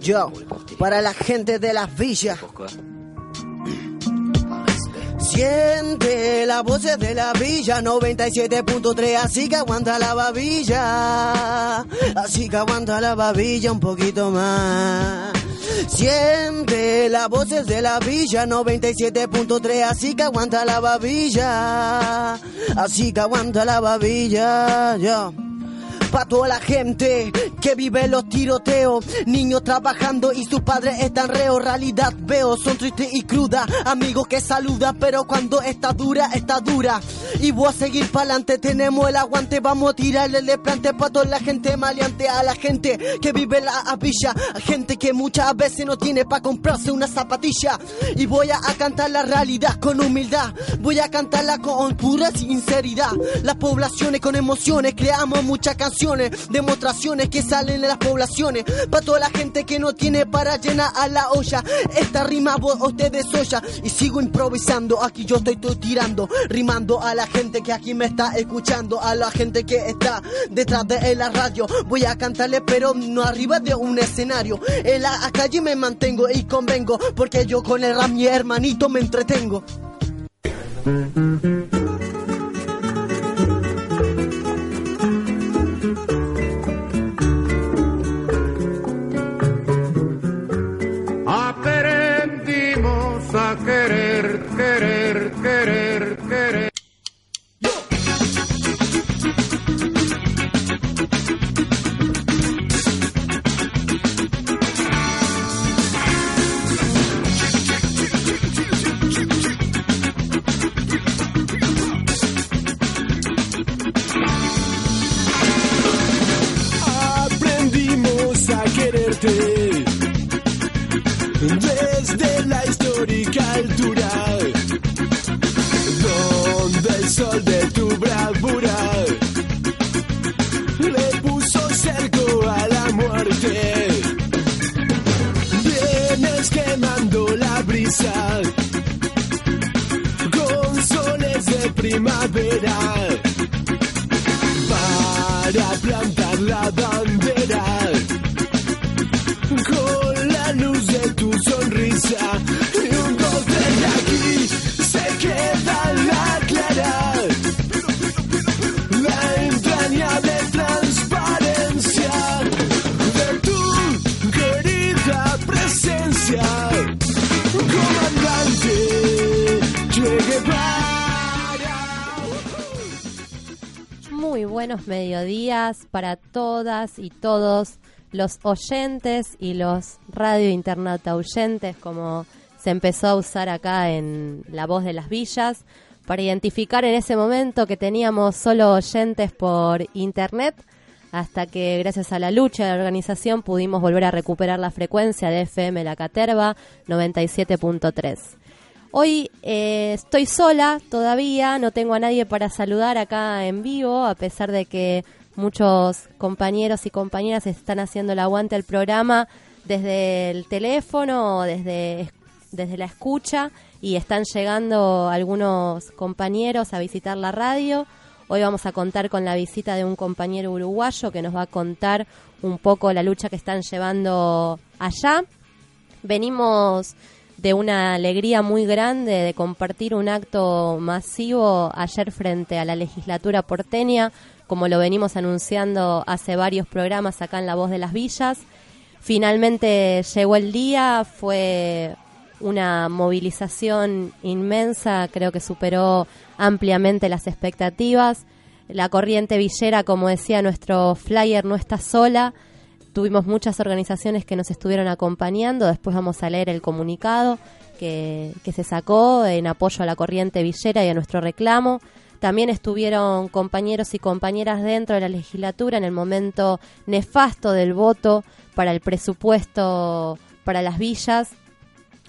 Yo, para la gente de las Par respect. Siente la voz de la villa 97.3, así que aguanta la babilla. Así que aguanta la babilla un poquito más. Siente la voz de la villa 97.3, así que aguanta la babilla. Así que aguanta la babilla. Yo. Pa' toda la gente que vive los tiroteos, niños trabajando y sus padres están reo. Realidad veo, son tristes y crudas. Amigos que saludan, pero cuando está dura, está dura. Y voy a seguir pa'lante, tenemos el aguante. Vamos a tirarle el plante pa' toda la gente maleante. A la gente que vive la villa, a gente que muchas veces no tiene pa' comprarse una zapatilla. Y voy a cantar la realidad con humildad. Voy a cantarla con pura sinceridad. Las poblaciones con emociones, creamos muchas canciones, demostraciones que salen de las poblaciones. Pa' toda la gente que no tiene para llenar a la olla. Esta rima vos ustedes soya. Y sigo improvisando, aquí yo estoy, estoy tirando, rimando a la gente que aquí me está escuchando, a la gente que está detrás de la radio. Voy a cantarle, pero no arriba de un escenario. En la calle me mantengo y convengo, porque yo con el rap, mi hermanito, me entretengo. Para todas y todos los oyentes y los radio internauta oyentes, como se empezó a usar acá en La Voz de las Villas, para identificar en ese momento que teníamos solo oyentes por internet, hasta que gracias a la lucha de la organización pudimos volver a recuperar la frecuencia de FM La Caterva 97.3. Hoy eh, estoy sola todavía, no tengo a nadie para saludar acá en vivo, a pesar de que muchos compañeros y compañeras están haciendo el aguante al programa desde el teléfono o desde, desde la escucha y están llegando algunos compañeros a visitar la radio. Hoy vamos a contar con la visita de un compañero uruguayo que nos va a contar un poco la lucha que están llevando allá. Venimos de una alegría muy grande de compartir un acto masivo ayer frente a la legislatura porteña, como lo venimos anunciando hace varios programas acá en La Voz de las Villas. Finalmente llegó el día, fue una movilización inmensa, creo que superó ampliamente las expectativas. La corriente villera, como decía nuestro flyer, no está sola. Tuvimos muchas organizaciones que nos estuvieron acompañando. Después vamos a leer el comunicado que, se sacó en apoyo a la corriente villera y a nuestro reclamo. También estuvieron compañeros y compañeras dentro de la legislatura en el momento nefasto del voto para el presupuesto para las villas.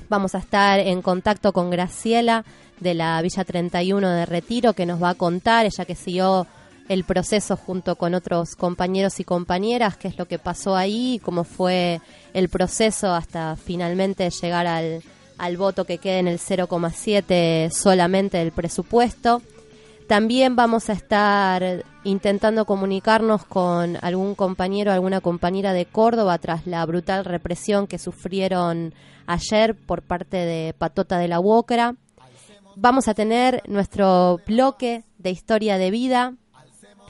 Vamos a estar en contacto con Graciela de la Villa 31 de Retiro, que nos va a contar, ella que siguió el proceso junto con otros compañeros y compañeras, qué es lo que pasó ahí, cómo fue el proceso hasta finalmente llegar al, al voto que quede en el 0,7 solamente del presupuesto. También vamos a estar intentando comunicarnos con algún compañero, alguna compañera de Córdoba tras la brutal represión que sufrieron ayer por parte de Patota de la Uocra. Vamos a tener nuestro bloque de historia de vida.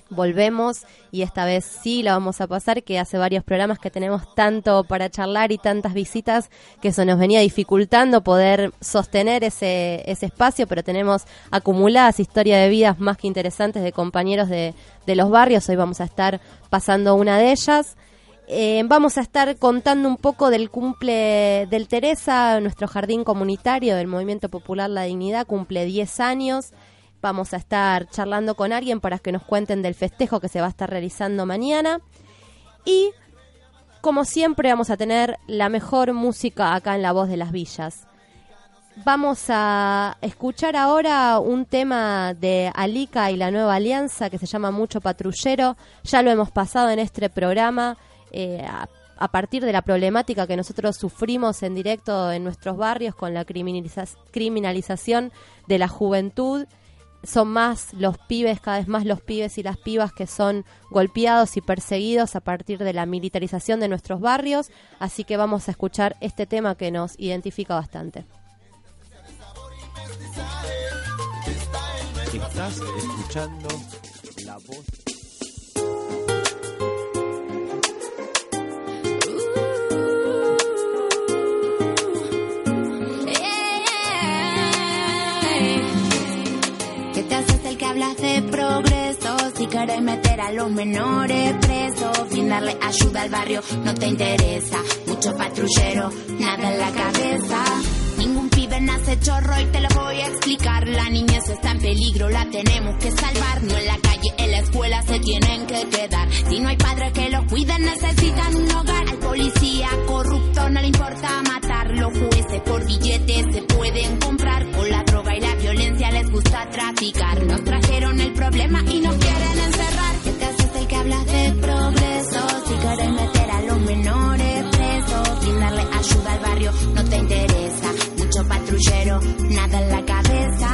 Volvemos y esta vez sí la vamos a pasar, que hace varios programas que tenemos tanto para charlar y tantas visitas que eso nos venía dificultando poder sostener ese, ese espacio, pero tenemos acumuladas historias de vidas más que interesantes de compañeros de, de los barrios. Hoy vamos a estar pasando una de ellas. Eh, vamos a estar contando un poco del cumple del Teresa, nuestro jardín comunitario del Movimiento Popular La Dignidad, cumple 10 años. Vamos a estar charlando con alguien para que nos cuenten del festejo que se va a estar realizando mañana. Y, como siempre, vamos a tener la mejor música acá en La Voz de las Villas. Vamos a escuchar ahora un tema de Alica y la Nueva Alianza que se llama Mucho Patrullero. Ya lo hemos pasado en este programa eh, a, partir de la problemática que nosotros sufrimos en directo en nuestros barrios con la criminaliza criminalización de la juventud. Son más los pibes, cada vez más los pibes y las pibas que son golpeados y perseguidos a partir de la militarización de nuestros barrios. Así que vamos a escuchar este tema que nos identifica bastante. Estás escuchando querés meter a los menores presos, sin darle ayuda al barrio, no te interesa. Mucho patrullero, nada en la cabeza. Ningún pibe nace chorro y te lo voy a explicar. La niñez está en peligro, la tenemos que salvar. No en la calle, en la escuela se tienen que quedar. Si no hay padres que los cuiden, necesitan un hogar. Al policía corrupto no le importa matar. Los jueces por billetes se pueden comprar. Con la droga violencia les gusta traficar. Nos trajeron el problema y nos quieren encerrar. ¿Qué te haces el que hablas de progreso? Si quieres meter a los menores presos, sin darle ayuda al barrio, no te interesa. Mucho patrullero, nada en la cabeza.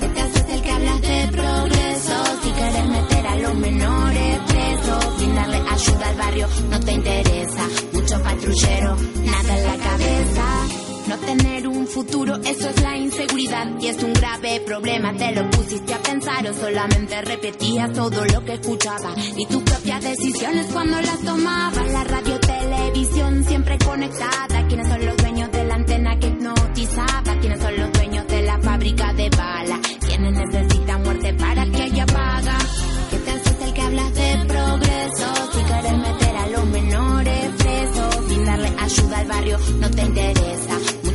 ¿Qué te haces el que hablas de progreso? Si quieres meter a los menores presos, sin darle ayuda al barrio, no te interesa. Mucho patrullero, futuro, eso es la inseguridad y es un grave problema. Te lo pusiste a pensar o solamente repetías todo lo que escuchabas y tus propias decisiones cuando las tomabas. La radio, televisión siempre conectada. ¿Quiénes son los dueños de la antena que hipnotizaba? ¿Quiénes son los dueños de la fábrica de balas? ¿Quiénes necesitan muerte para que haya paga? ¿Qué te haces el que hablas de progreso? Si quieres meter a los menores presos sin darle ayuda al barrio, no te interesa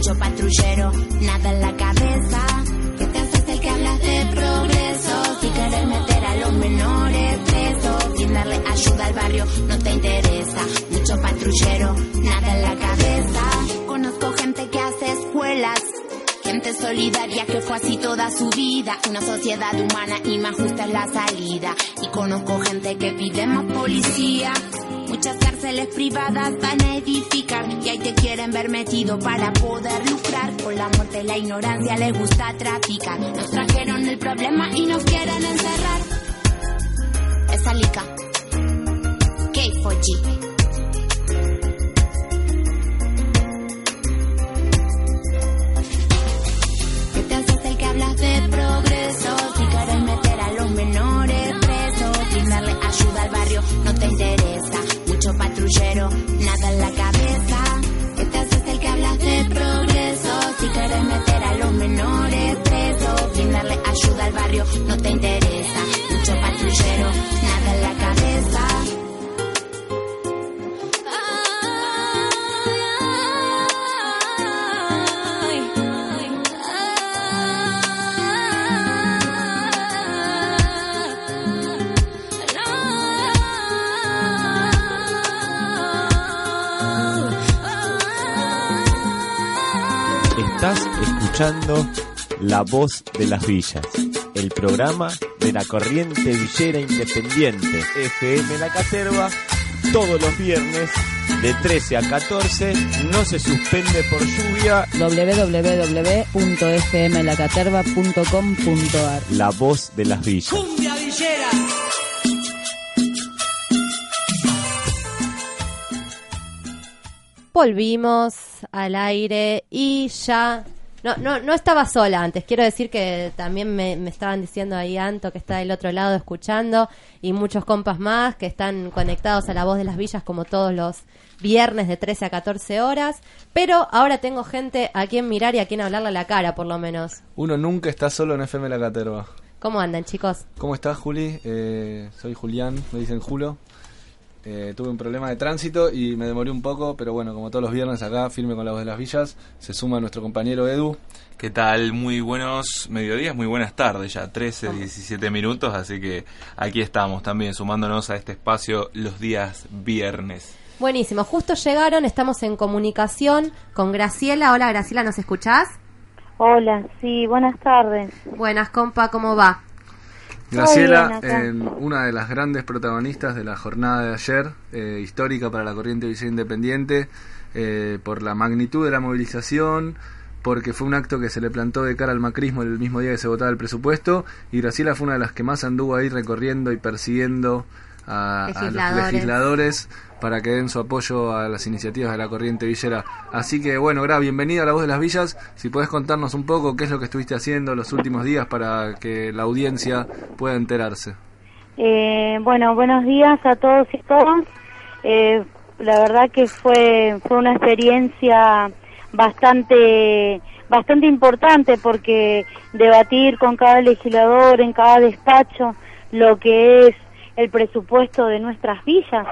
mucho patrullero, nada en la cabeza. ¿Qué te haces el que hablas de progreso? Si quieres meter a los menores presos, sin darle ayuda al barrio, no te interesa. Mucho patrullero, nada en la cabeza. Conozco gente que hace escuelas. Gente solidaria que fue así toda su vida. Una sociedad humana y más justa es la salida. Y conozco gente que pide más policía. Cárceles privadas van a edificar y ahí te quieren ver metido para poder lucrar. Con la muerte la ignorancia les gusta traficar. Nos trajeron el problema y nos quieren encerrar. Es Alica. K4G. ¿Qué te haces el que hablas de progreso? Si quieres meter a los menores presos, sin darle ayuda al barrio, no te interesa nada en la cabeza. ¿Qué te haces el que hablas de progreso? Si quieres meter a los menores presos, sin darle ayuda al barrio, no te interesa. Mucho patrullero, nada en la cabeza. escuchando La Voz de las Villas, el programa de la corriente villera independiente FM La Caterva, todos los viernes de 13 a 14, no se suspende por lluvia. www.fmlacaterva.com.ar La Voz de las Villas. ¡Cumbia villera! Volvimos al aire y ya no, no, no estaba sola antes. Quiero decir que también me, me estaban diciendo ahí Anto que está del otro lado escuchando y muchos compas más que están conectados a la voz de las villas como todos los viernes de 13 a 14 horas. Pero ahora tengo gente a quien mirar y a quien hablarle a la cara, por lo menos. Uno nunca está solo en FM La Caterva. ¿Cómo andan, chicos? ¿Cómo estás, Juli? Eh, soy Julián, me dicen Julo. Eh, tuve un problema de tránsito y me demoré un poco, pero bueno, como todos los viernes acá, firme con la voz de las villas, se suma nuestro compañero Edu. ¿Qué tal? Muy buenos mediodías, muy buenas tardes ya, 13, 17 minutos, así que aquí estamos también sumándonos a este espacio los días viernes. Buenísimo, justo llegaron, estamos en comunicación con Graciela. Hola Graciela, ¿nos escuchás? Hola, sí, buenas tardes. Buenas, compa, ¿cómo va? Graciela, en una de las grandes protagonistas de la jornada de ayer, eh, histórica para la corriente Villa Independiente, eh, por la magnitud de la movilización, porque fue un acto que se le plantó de cara al macrismo el mismo día que se votaba el presupuesto, y Graciela fue una de las que más anduvo ahí recorriendo y persiguiendo a, a los Legisladores. legisladores para que den su apoyo a las iniciativas de la corriente villera. Así que bueno, Gra, bienvenida a la voz de las villas. Si podés contarnos un poco qué es lo que estuviste haciendo los últimos días para que la audiencia pueda enterarse. Eh, bueno, buenos días a todos y todas. Eh, la verdad que fue fue una experiencia bastante bastante importante porque debatir con cada legislador en cada despacho lo que es el presupuesto de nuestras villas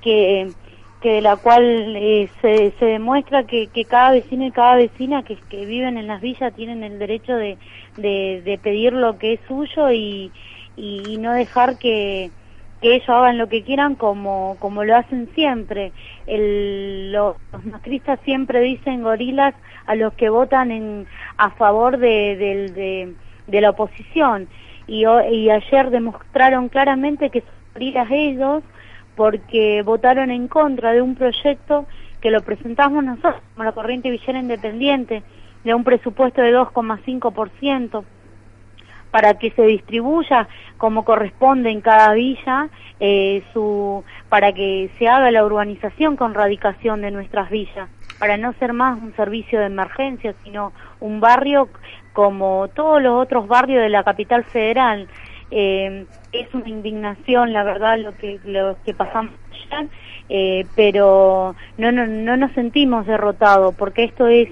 que que de la cual eh, se, se demuestra que, que cada vecino y cada vecina que, que viven en las villas tienen el derecho de, de, de pedir lo que es suyo y, y, no dejar que, que ellos hagan lo que quieran como, como lo hacen siempre. El, los, los macristas siempre dicen gorilas a los que votan en, a favor de, del- de, de la oposición. Y, y ayer demostraron claramente que gorilas ellos porque votaron en contra de un proyecto que lo presentamos nosotros como la Corriente Villera Independiente, de un presupuesto de 2,5% para que se distribuya como corresponde en cada villa eh, su para que se haga la urbanización con radicación de nuestras villas para no ser más un servicio de emergencia sino un barrio como todos los otros barrios de la capital federal Eh, es una indignación la verdad lo que lo que pasamos ayer eh, pero no, no no nos sentimos derrotados porque esto es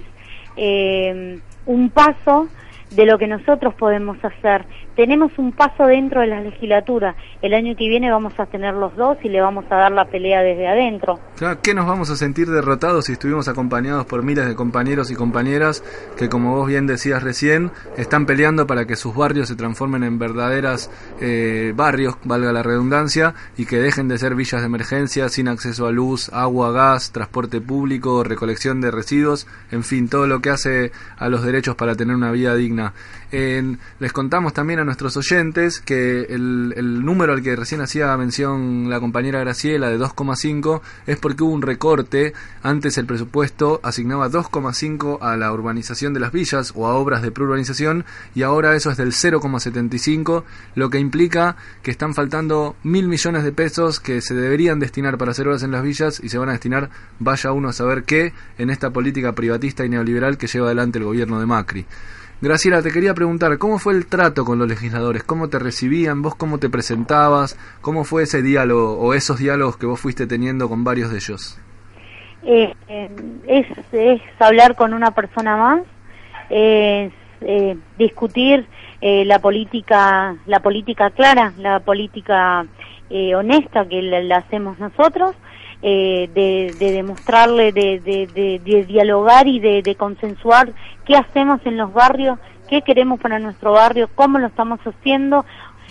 eh, un paso de lo que nosotros podemos hacer. Tenemos un paso dentro de la legislatura. El año que viene vamos a tener los dos y le vamos a dar la pelea desde adentro. Claro, ¿Qué nos vamos a sentir derrotados si estuvimos acompañados por miles de compañeros y compañeras que, como vos bien decías recién, están peleando para que sus barrios se transformen en verdaderas eh, barrios, valga la redundancia, y que dejen de ser villas de emergencia sin acceso a luz, agua, gas, transporte público, recolección de residuos, en fin, todo lo que hace a los derechos para tener una vida digna. En- les contamos también a nuestros oyentes que el, el número al que recién hacía mención la compañera Graciela de 2,5 es porque hubo un recorte. Antes el presupuesto asignaba 2,5 a la urbanización de las villas o a obras de preurbanización y ahora eso es del 0,75, lo que implica que están faltando mil millones de pesos que se deberían destinar para hacer obras en las villas y se van a destinar, vaya uno a saber qué, en esta política privatista y neoliberal que lleva adelante el gobierno de Macri. Graciela, te quería preguntar, ¿cómo fue el trato con los legisladores? ¿Cómo te recibían? ¿Vos cómo te presentabas? ¿Cómo fue ese diálogo o esos diálogos que vos fuiste teniendo con varios de ellos? Eh, eh, es, es hablar con una persona más, es eh, discutir eh, la política, la política clara, la política eh, honesta que la, la hacemos nosotros, eh, de, de demostrarle, de, de, de- dialogar y de, consensuar qué hacemos en los barrios, qué queremos para nuestro barrio, cómo lo estamos haciendo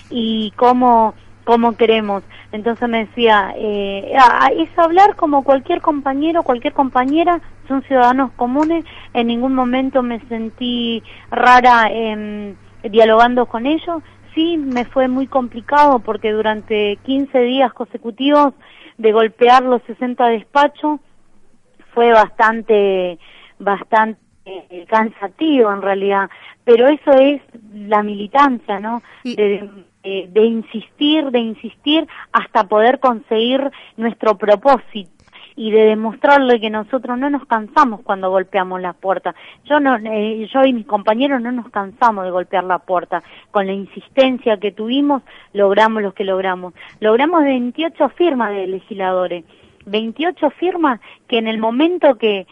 y cómo cómo queremos. Entonces me decía, eh, es hablar como cualquier compañero, cualquier compañera, son ciudadanos comunes, en ningún momento me sentí rara em, dialogando con ellos. Sí, me fue muy complicado porque durante 15 días consecutivos de golpear los 60 despachos fue bastante, bastante eh, cansativo en realidad, pero eso es la militancia, ¿no? De, de- de insistir, de insistir hasta poder conseguir nuestro propósito. Y de demostrarle que nosotros no nos cansamos cuando golpeamos la puerta. Yo no, eh, yo y mis compañeros no nos cansamos de golpear la puerta. Con la insistencia que tuvimos, logramos lo que logramos. Logramos 28 firmas de legisladores. 28 firmas que en el momento que,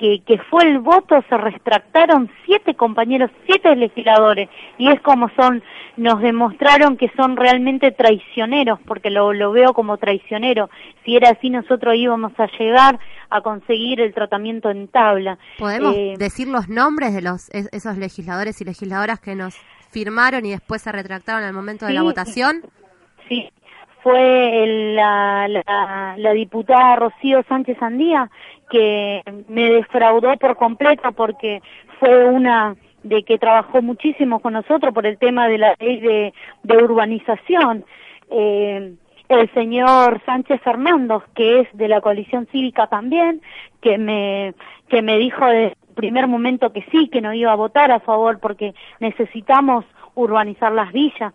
que, que, fue el voto se retractaron siete compañeros, siete legisladores, y es como son, nos demostraron que son realmente traicioneros, porque lo, lo veo como traicionero. Si era así, nosotros íbamos a llegar a conseguir el tratamiento en tabla. ¿Podemos eh, decir los nombres de los esos legisladores y legisladoras que nos firmaron y después se retractaron al momento de la votación? Sí, fue el, la, la, la, diputada Rocío Sánchez Andía, que me defraudó por completo porque fue una de que trabajó muchísimo con nosotros por el tema de la ley de, urbanización. Eh, el señor Sánchez Fernando, que es de la coalición cívica también, que me, que me dijo de primer momento que sí, que no iba a votar a favor porque necesitamos urbanizar las villas.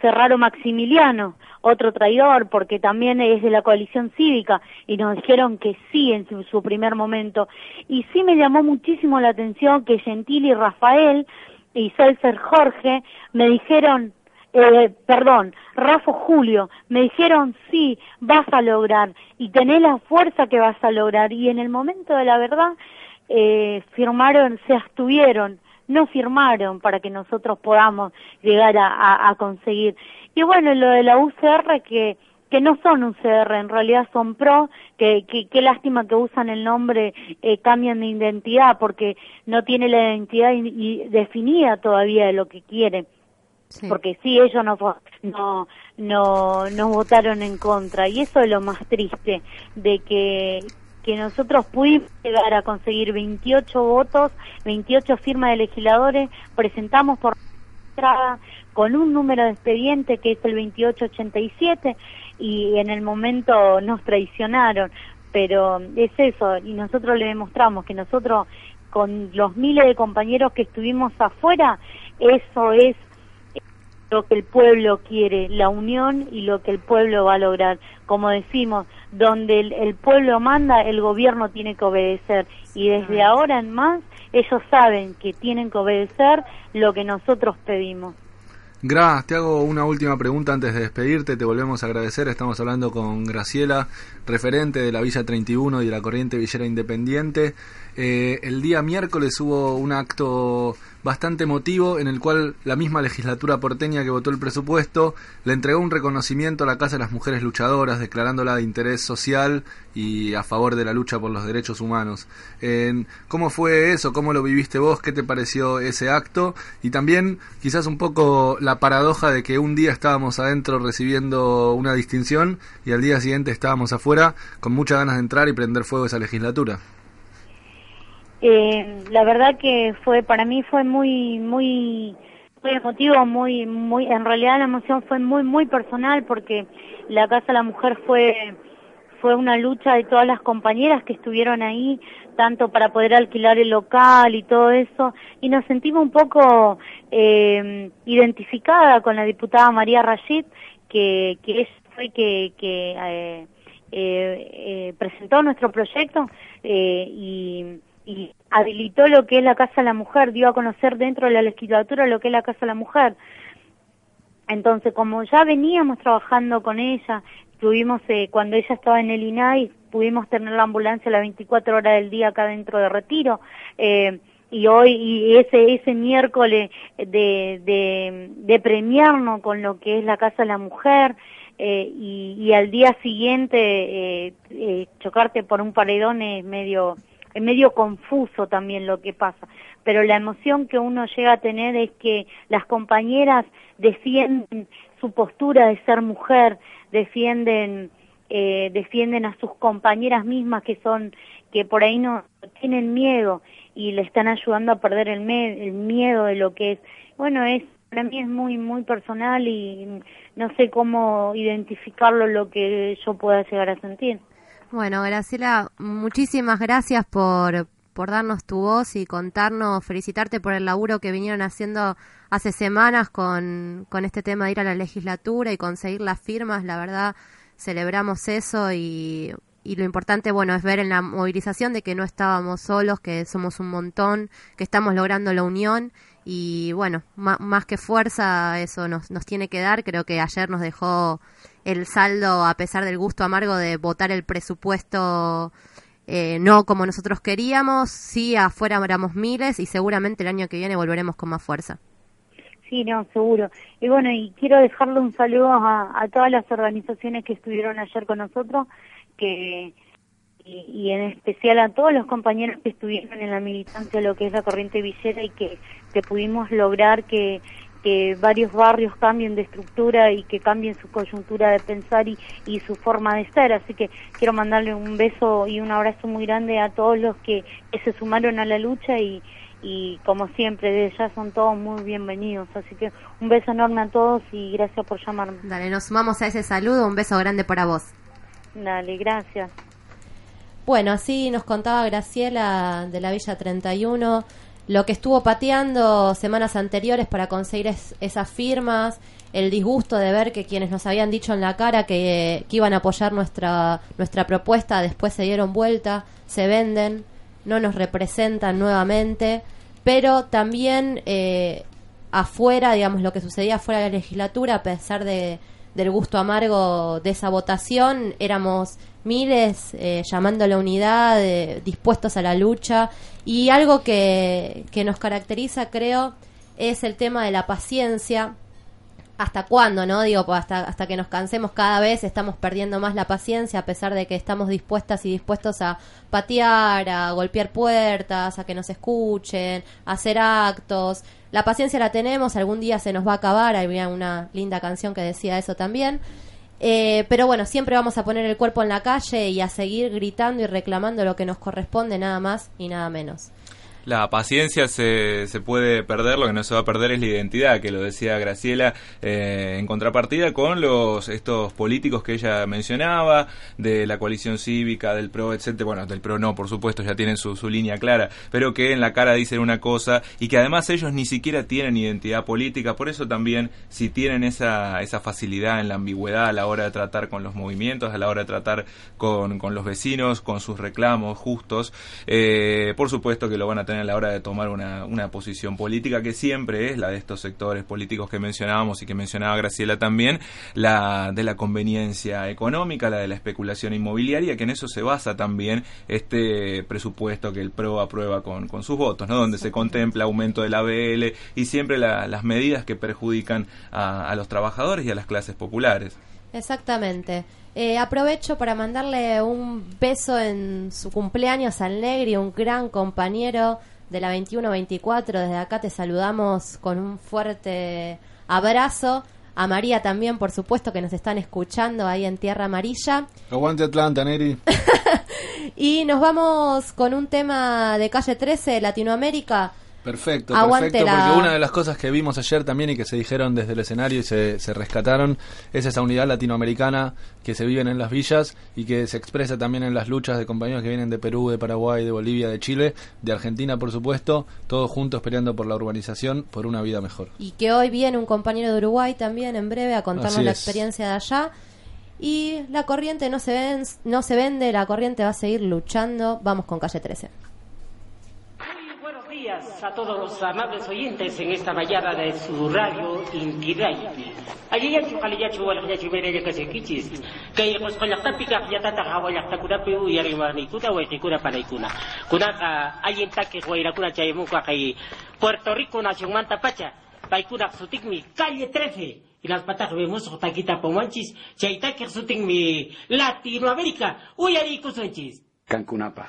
Ferraro Maximiliano, otro traidor, porque también es de la coalición cívica, y nos dijeron que sí en su, primer momento. Y sí me llamó muchísimo la atención que Gentili Rafael y Celser Jorge me dijeron, eh, perdón, Rafa Julio, me dijeron, sí, vas a lograr, y tenés la fuerza que vas a lograr. Y en el momento de la verdad, eh, firmaron, se abstuvieron no firmaron para que nosotros podamos llegar a, a, a conseguir. Y bueno, lo de la UCR que que no son UCR, en realidad son PRO, que qué lástima que usan el nombre, eh, cambian de identidad, porque no tiene la identidad y, y definida todavía de lo que quiere. Sí. Porque sí, ellos no, no, no, no votaron en contra, y eso es lo más triste, de que, que nosotros pudimos llegar a conseguir 28 votos, 28 firmas de legisladores, presentamos por entrada con un número de expediente que es el 2887 y en el momento nos traicionaron, pero es eso y nosotros le demostramos que nosotros con los miles de compañeros que estuvimos afuera, eso es lo que el pueblo quiere, la unión y lo que el pueblo va a lograr. Como decimos, donde el, el, pueblo manda, el gobierno tiene que obedecer. Y desde ahora en más, ellos saben que tienen que obedecer lo que nosotros pedimos. Gra, te hago una última pregunta antes de despedirte. Te volvemos a agradecer. Estamos hablando con Graciela, referente de la Villa 31 y de la Corriente Villera Independiente. Eh, el día miércoles hubo un acto bastante emotivo en el cual la misma legislatura porteña que votó el presupuesto le entregó un reconocimiento a la Casa de las Mujeres Luchadoras, declarándola de interés social y a favor de la lucha por los derechos humanos. ¿Cómo fue eso? ¿Cómo lo viviste vos? ¿Qué te pareció ese acto? Y también quizás un poco la paradoja de que un día estábamos adentro recibiendo una distinción y al día siguiente estábamos afuera con muchas ganas de entrar y prender fuego esa legislatura. Eh, la verdad que fue para mí fue muy muy muy emotivo muy muy en realidad la emoción fue muy muy personal porque la casa de la mujer fue fue una lucha de todas las compañeras que estuvieron ahí tanto para poder alquilar el local y todo eso y nos sentimos un poco eh, identificada con la diputada María Rashid que que es fue que que eh, eh, presentó nuestro proyecto y y habilitó lo que es la Casa de la Mujer, dio a conocer dentro de la legislatura lo que es la Casa de la Mujer. Entonces, como ya veníamos trabajando con ella, tuvimos, eh, cuando ella estaba en el INAI, pudimos tener la ambulancia las 24 horas del día acá dentro de Retiro, eh, y hoy, y ese, ese miércoles de, de, de premiarnos con lo que es la Casa de la Mujer, eh, y, y al día siguiente eh, eh, chocarte por un paredón es medio es medio confuso también lo que pasa, pero la emoción que uno llega a tener es que las compañeras defienden su postura de ser mujer, defienden eh, defienden a sus compañeras mismas que son que por ahí no tienen miedo y le están ayudando a perder el, el miedo de lo que es. Bueno, es para mí es muy muy personal y no sé cómo identificarlo lo que yo pueda llegar a sentir. Bueno, Graciela, muchísimas gracias por, por darnos tu voz y contarnos, felicitarte por el laburo que vinieron haciendo hace semanas con, con este tema de ir a la legislatura y conseguir las firmas. La verdad, celebramos eso y y lo importante, bueno, es ver en la movilización de que no estábamos solos, que somos un montón, que estamos logrando la unión y bueno, ma- más que fuerza eso nos, nos tiene que dar. Creo que ayer nos dejó el saldo, a pesar del gusto amargo de votar el presupuesto eh, no como nosotros queríamos, sí afuera éramos miles y seguramente el año que viene volveremos con más fuerza. Sí, no, seguro. Y bueno, y quiero dejarle un saludo a, a todas las organizaciones que estuvieron ayer con nosotros, que y, en especial a todos los compañeros que estuvieron en la militancia de lo que es la corriente villera y que, que pudimos lograr que, que varios barrios cambien de estructura y que cambien su coyuntura de pensar y, y su forma de ser. Así que quiero mandarle un beso y un abrazo muy grande a todos los que, que se sumaron a la lucha y, y como siempre, desde ya son todos muy bienvenidos. Así que un beso enorme a todos y gracias por llamarme. Dale, nos sumamos a ese saludo, un beso grande para vos. Dale, gracias. Bueno, así nos contaba Graciela de la Villa 31 lo que estuvo pateando semanas anteriores para conseguir es- esas firmas, el disgusto de ver que quienes nos habían dicho en la cara que, iban a apoyar nuestra, nuestra propuesta después se dieron vuelta, se venden, no nos representan nuevamente, pero también eh, afuera, digamos, lo que sucedía afuera de la legislatura, a pesar de, del gusto amargo de esa votación, éramos miles eh, llamando a la unidad, eh, dispuestos a la lucha, y algo que, que nos caracteriza, creo, es el tema de la paciencia. ¿Hasta cuándo, no? Digo, pues hasta, hasta que nos cansemos cada vez estamos perdiendo más la paciencia a pesar de que estamos dispuestas y dispuestos a patear, a golpear puertas, a que nos escuchen, a hacer actos. La paciencia la tenemos, algún día se nos va a acabar, había una linda canción que decía eso también. Eh, pero bueno, siempre vamos a poner el cuerpo en la calle y a seguir gritando y reclamando lo que nos corresponde, nada más y nada menos. La paciencia se, se puede perder, lo que no se va a perder es la identidad, que lo decía Graciela, eh, en contrapartida con los estos políticos que ella mencionaba, de la coalición cívica, del PRO, etcétera, bueno, del PRO no, por supuesto, ya tienen su, su línea clara, pero que en la cara dicen una cosa y que además ellos ni siquiera tienen identidad política, por eso también si tienen esa, esa facilidad en la ambigüedad a la hora de tratar con los movimientos, a la hora de tratar con, con los vecinos, con sus reclamos justos, eh, por supuesto que lo van a tener a la hora de tomar una, una posición política que siempre es la de estos sectores políticos que mencionábamos y que mencionaba Graciela también, la de la conveniencia económica, la de la especulación inmobiliaria, que en eso se basa también este presupuesto que el PRO aprueba con, con sus votos, ¿no? donde se contempla aumento del ABL y siempre la- las medidas que perjudican a, a los trabajadores y a las clases populares. Exactamente. Eh, aprovecho para mandarle un beso en su cumpleaños al Negri, un gran compañero de la 21-24. Desde acá te saludamos con un fuerte abrazo. A María también, por supuesto, que nos están escuchando ahí en Tierra Amarilla. Aguante Atlanta, Neri. Y nos vamos con un tema de calle 13, Latinoamérica. Perfecto, Aguante perfecto, la- porque una de las cosas que vimos ayer también y que se dijeron desde el escenario y se, se rescataron es esa unidad latinoamericana que se viven en las villas y que se expresa también en las luchas de compañeros que vienen de Perú, de Paraguay, de Bolivia, de Chile, de Argentina, por supuesto, todos juntos peleando por la urbanización, por una vida mejor. y que hoy viene un compañero de Uruguay también en breve a contarnos Así la es. experiencia de allá. Y la corriente no se, ven, no se vende, la corriente va a seguir luchando. Vamos con calle 13. A todos los amables oyentes en esta mañana de su radio Inti Raymi. Ayayachu kaliyachu walakyachu mereya kasekichis. Kay kuskolakta yatata hawalakta kuna piu yarimani kuna wekikuna panaikuna. Kuna ka ayenta que guairakuna chayemuka kay Puerto Rico nación manta pacha. Paikuna sutikmi calle 13. Y las patas vemos taquita pomanchis. Chaita que sutikmi Latinoamérica. Uyari kusunchis. Cancunapa.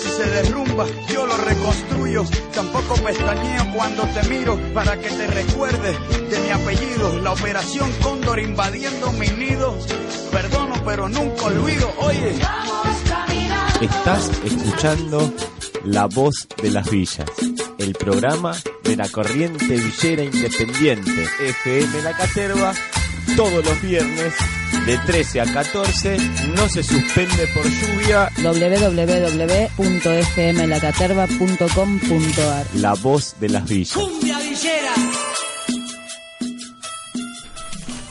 si se derrumba, yo lo reconstruyo. Tampoco pestañeo cuando te miro para que te recuerdes de mi apellido. La operación Cóndor invadiendo mi nido. Perdono, pero nunca olvido. Oye, Estás escuchando La Voz de las Villas, el programa de la corriente villera independiente FM La Caterva, todos los viernes de 13 a 14, no se suspende por lluvia. www.fmlacaterva.com.ar La Voz de las Villas.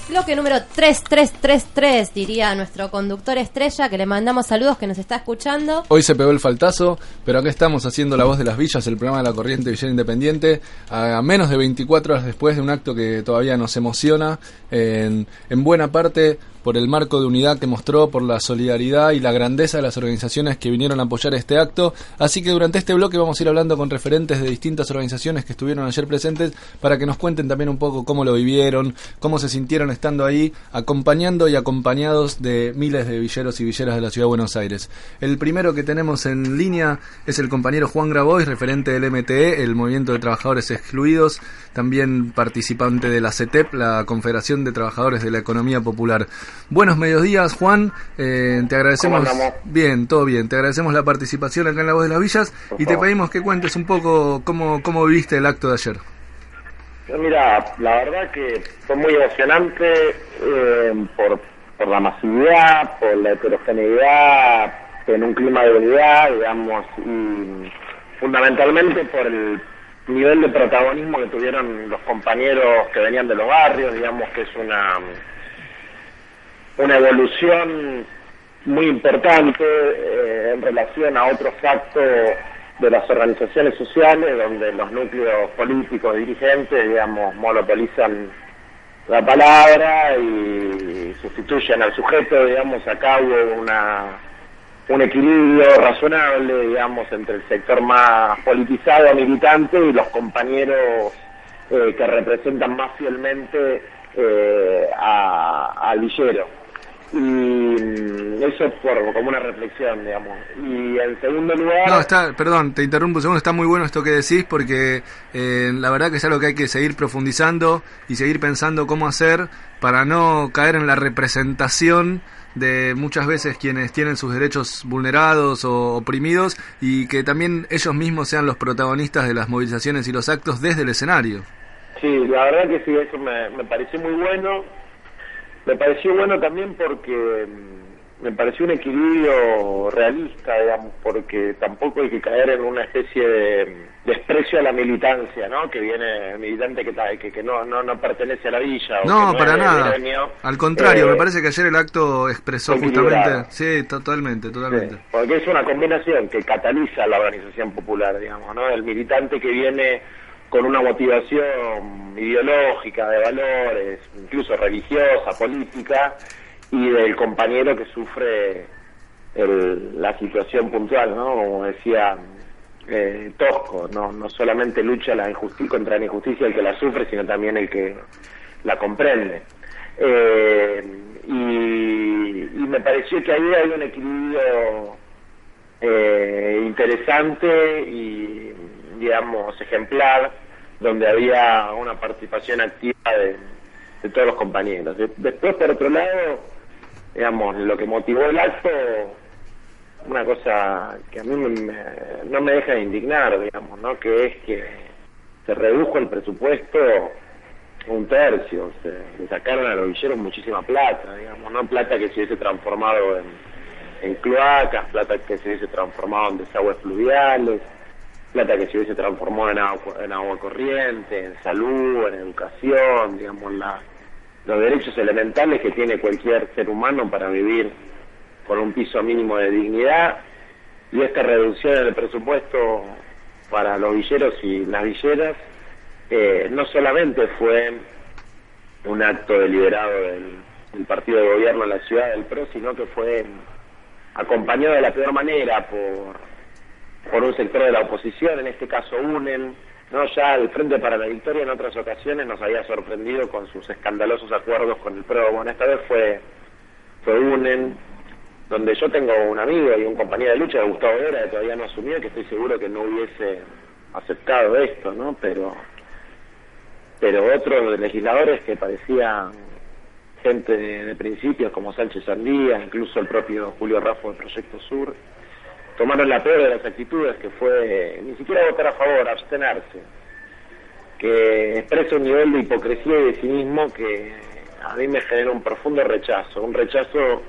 Bloque número 3333, diría nuestro conductor estrella, que le mandamos saludos, que nos está escuchando. Hoy se pegó el faltazo, pero acá estamos haciendo La Voz de las Villas, el programa de la Corriente Villera Independiente, a menos de 24 horas después de un acto que todavía nos emociona, en, en buena parte por el marco de unidad que mostró, por la solidaridad y la grandeza de las organizaciones que vinieron a apoyar este acto. Así que durante este bloque vamos a ir hablando con referentes de distintas organizaciones que estuvieron ayer presentes para que nos cuenten también un poco cómo lo vivieron, cómo se sintieron estando ahí, acompañando y acompañados de miles de villeros y villeras de la ciudad de Buenos Aires. El primero que tenemos en línea es el compañero Juan Grabois, referente del MTE, el Movimiento de Trabajadores Excluidos, también participante de la CETEP, la Confederación de Trabajadores de la Economía Popular. Buenos mediodías, Juan. Eh, te agradecemos. ¿Cómo andamos? Bien, todo bien. Te agradecemos la participación acá en La Voz de las Villas y te pedimos que cuentes un poco cómo, cómo viviste el acto de ayer. Mira, la verdad que fue muy emocionante eh, por, por la masividad, por la heterogeneidad, en un clima de unidad, digamos, y fundamentalmente por el nivel de protagonismo que tuvieron los compañeros que venían de los barrios, digamos que es una una evolución muy importante eh, en relación a otros actos de las organizaciones sociales, donde los núcleos políticos dirigentes, digamos, monopolizan la palabra y sustituyen al sujeto, digamos, acá hubo una, un equilibrio razonable, digamos, entre el sector más politizado, militante, y los compañeros eh, que representan más fielmente eh, al villero. Y mm, eso por, como una reflexión, digamos. Y en segundo lugar... No, está, perdón, te interrumpo un segundo, está muy bueno esto que decís porque eh, la verdad que es algo que hay que seguir profundizando y seguir pensando cómo hacer para no caer en la representación de muchas veces quienes tienen sus derechos vulnerados o oprimidos y que también ellos mismos sean los protagonistas de las movilizaciones y los actos desde el escenario. Sí, la verdad que sí, eso me, me pareció muy bueno. Me pareció bueno también porque mm, me pareció un equilibrio realista, digamos, porque tampoco hay que caer en una especie de desprecio a la militancia, ¿no? Que viene militante que, que, que no, no, no pertenece a la villa. o No, que para es del nada. Al contrario, Eh, me parece que ayer el acto expresó justamente... Sí, totalmente, totalmente. Porque es una combinación que cataliza la organización popular, digamos, ¿no? El militante que viene con una motivación ideológica, de valores, incluso religiosa, política, y del compañero que sufre el- la situación puntual, ¿no? Como decía eh, Tosco, no, no solamente lucha la injusticia contra la injusticia el que la sufre, sino también el que la comprende. Eh, y, y me pareció que ahí hay un equilibrio eh, interesante y, digamos, ejemplar, donde había una participación activa de, todos los compañeros. De- después, por otro lado, digamos, lo que motivó el acto, una cosa que a mí me- me- no me deja de indignar, digamos, ¿no? Que es que se redujo el presupuesto un tercio, se, le sacaron a los muchísima plata, digamos, no plata que se hubiese transformado en, en cloacas, plata que se hubiese transformado en desagües fluviales, plata que se hubiese transformado en agua, en agua corriente, en salud, en educación, digamos, la, los derechos elementales que tiene cualquier ser humano para vivir con un piso mínimo de dignidad y esta reducción en el presupuesto para los villeros y las villeras eh, no solamente fue un acto deliberado del, del partido de gobierno en la ciudad del PRO, sino que fue acompañado de la peor manera por, por un sector de la oposición, en este caso UNEN, no ya el Frente para la Victoria en otras ocasiones nos había sorprendido con sus escandalosos acuerdos con el PRO, bueno, esta vez fue, fue UNEN, donde yo tengo un amigo y un compañero de lucha, Gustavo Vera, que todavía no asumió, que estoy seguro que no hubiese aceptado esto, ¿no? Pero pero otros legisladores que parecían gente de, de principios como Sánchez Sandía, incluso el propio Julio Raffo del Proyecto Sur, tomaron la peor de las actitudes que fue ni siquiera votar a favor, abstenerse, que expresa un nivel de hipocresía y de cinismo que a mí me genera un profundo rechazo, un rechazo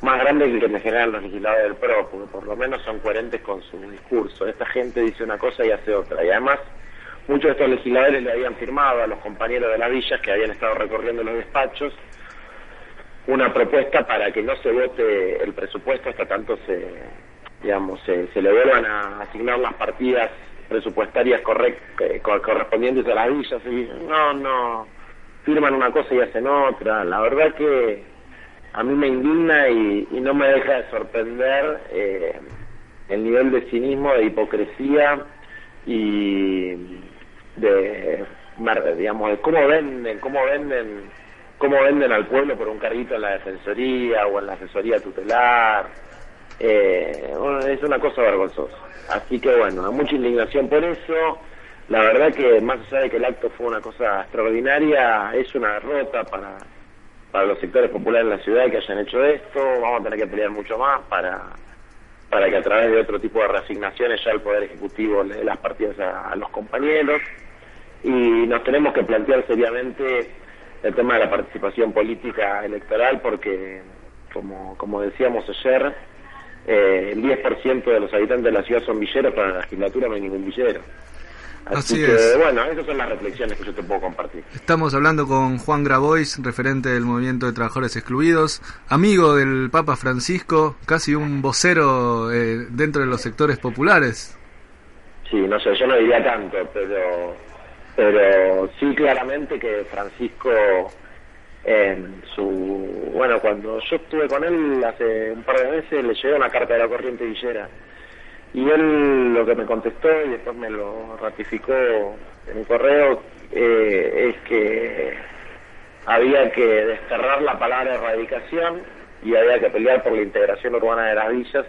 más grande que el que me generan los legisladores del PRO, porque por lo menos son coherentes con su discurso. Esta gente dice una cosa y hace otra, y además muchos de estos legisladores le habían firmado a los compañeros de la villa que habían estado recorriendo los despachos una propuesta para que no se vote el presupuesto hasta tanto se digamos se, se le vuelvan a asignar las partidas presupuestarias correct, eh, co- correspondientes a las villas y no no firman una cosa y hacen otra. La verdad que a mí me indigna y, y no me deja de sorprender eh, el nivel de cinismo de hipocresía y de digamos de cómo venden cómo venden cómo venden al pueblo por un carguito en la defensoría o en la asesoría tutelar eh, es una cosa vergonzosa. Así que bueno mucha indignación por eso. La verdad que más allá de que el acto fue una cosa extraordinaria es una derrota para para los sectores populares de la ciudad que hayan hecho esto. Vamos a tener que pelear mucho más para para que a través de otro tipo de reasignaciones ya el Poder Ejecutivo le dé las partidas a, a los compañeros. Y nos tenemos que plantear seriamente el tema de la participación política electoral porque, como, como decíamos ayer, eh, el 10% de los habitantes de la ciudad son villeros, para la legislatura no hay ningún villero. Así, Así que, es. bueno, esas son las reflexiones que yo te puedo compartir. Estamos hablando con Juan Grabois, referente del movimiento de trabajadores excluidos, amigo del Papa Francisco, casi un vocero eh, dentro de los sectores populares. Sí, no sé, yo no diría tanto, pero, pero sí claramente que Francisco en su bueno cuando yo estuve con él hace un par de meses le llegó una carta de la corriente villera. Y él lo que me contestó y después me lo ratificó en un correo eh, es que había que desterrar la palabra erradicación y había que pelear por la integración urbana de las villas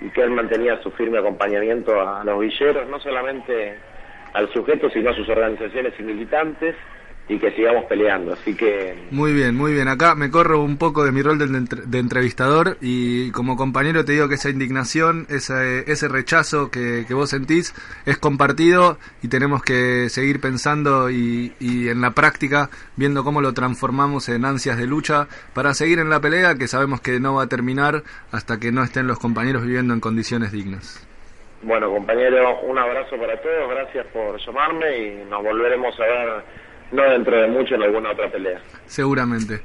y que él mantenía su firme acompañamiento a los villeros, no solamente al sujeto, sino a sus organizaciones y militantes, y que sigamos peleando. Así que Muy bien, muy bien. Acá me corro un poco de mi rol de, entre- de entrevistador y como compañero te digo que esa indignación, ese, ese rechazo que, que vos sentís es compartido y tenemos que seguir pensando y, y en la práctica viendo cómo lo transformamos en ansias de lucha para seguir en la pelea que sabemos que no va a terminar hasta que no estén los compañeros viviendo en condiciones dignas. Bueno, compañero, un abrazo para todos, gracias por llamarme y nos volveremos a ver no dentro de mucho en alguna otra pelea. Seguramente.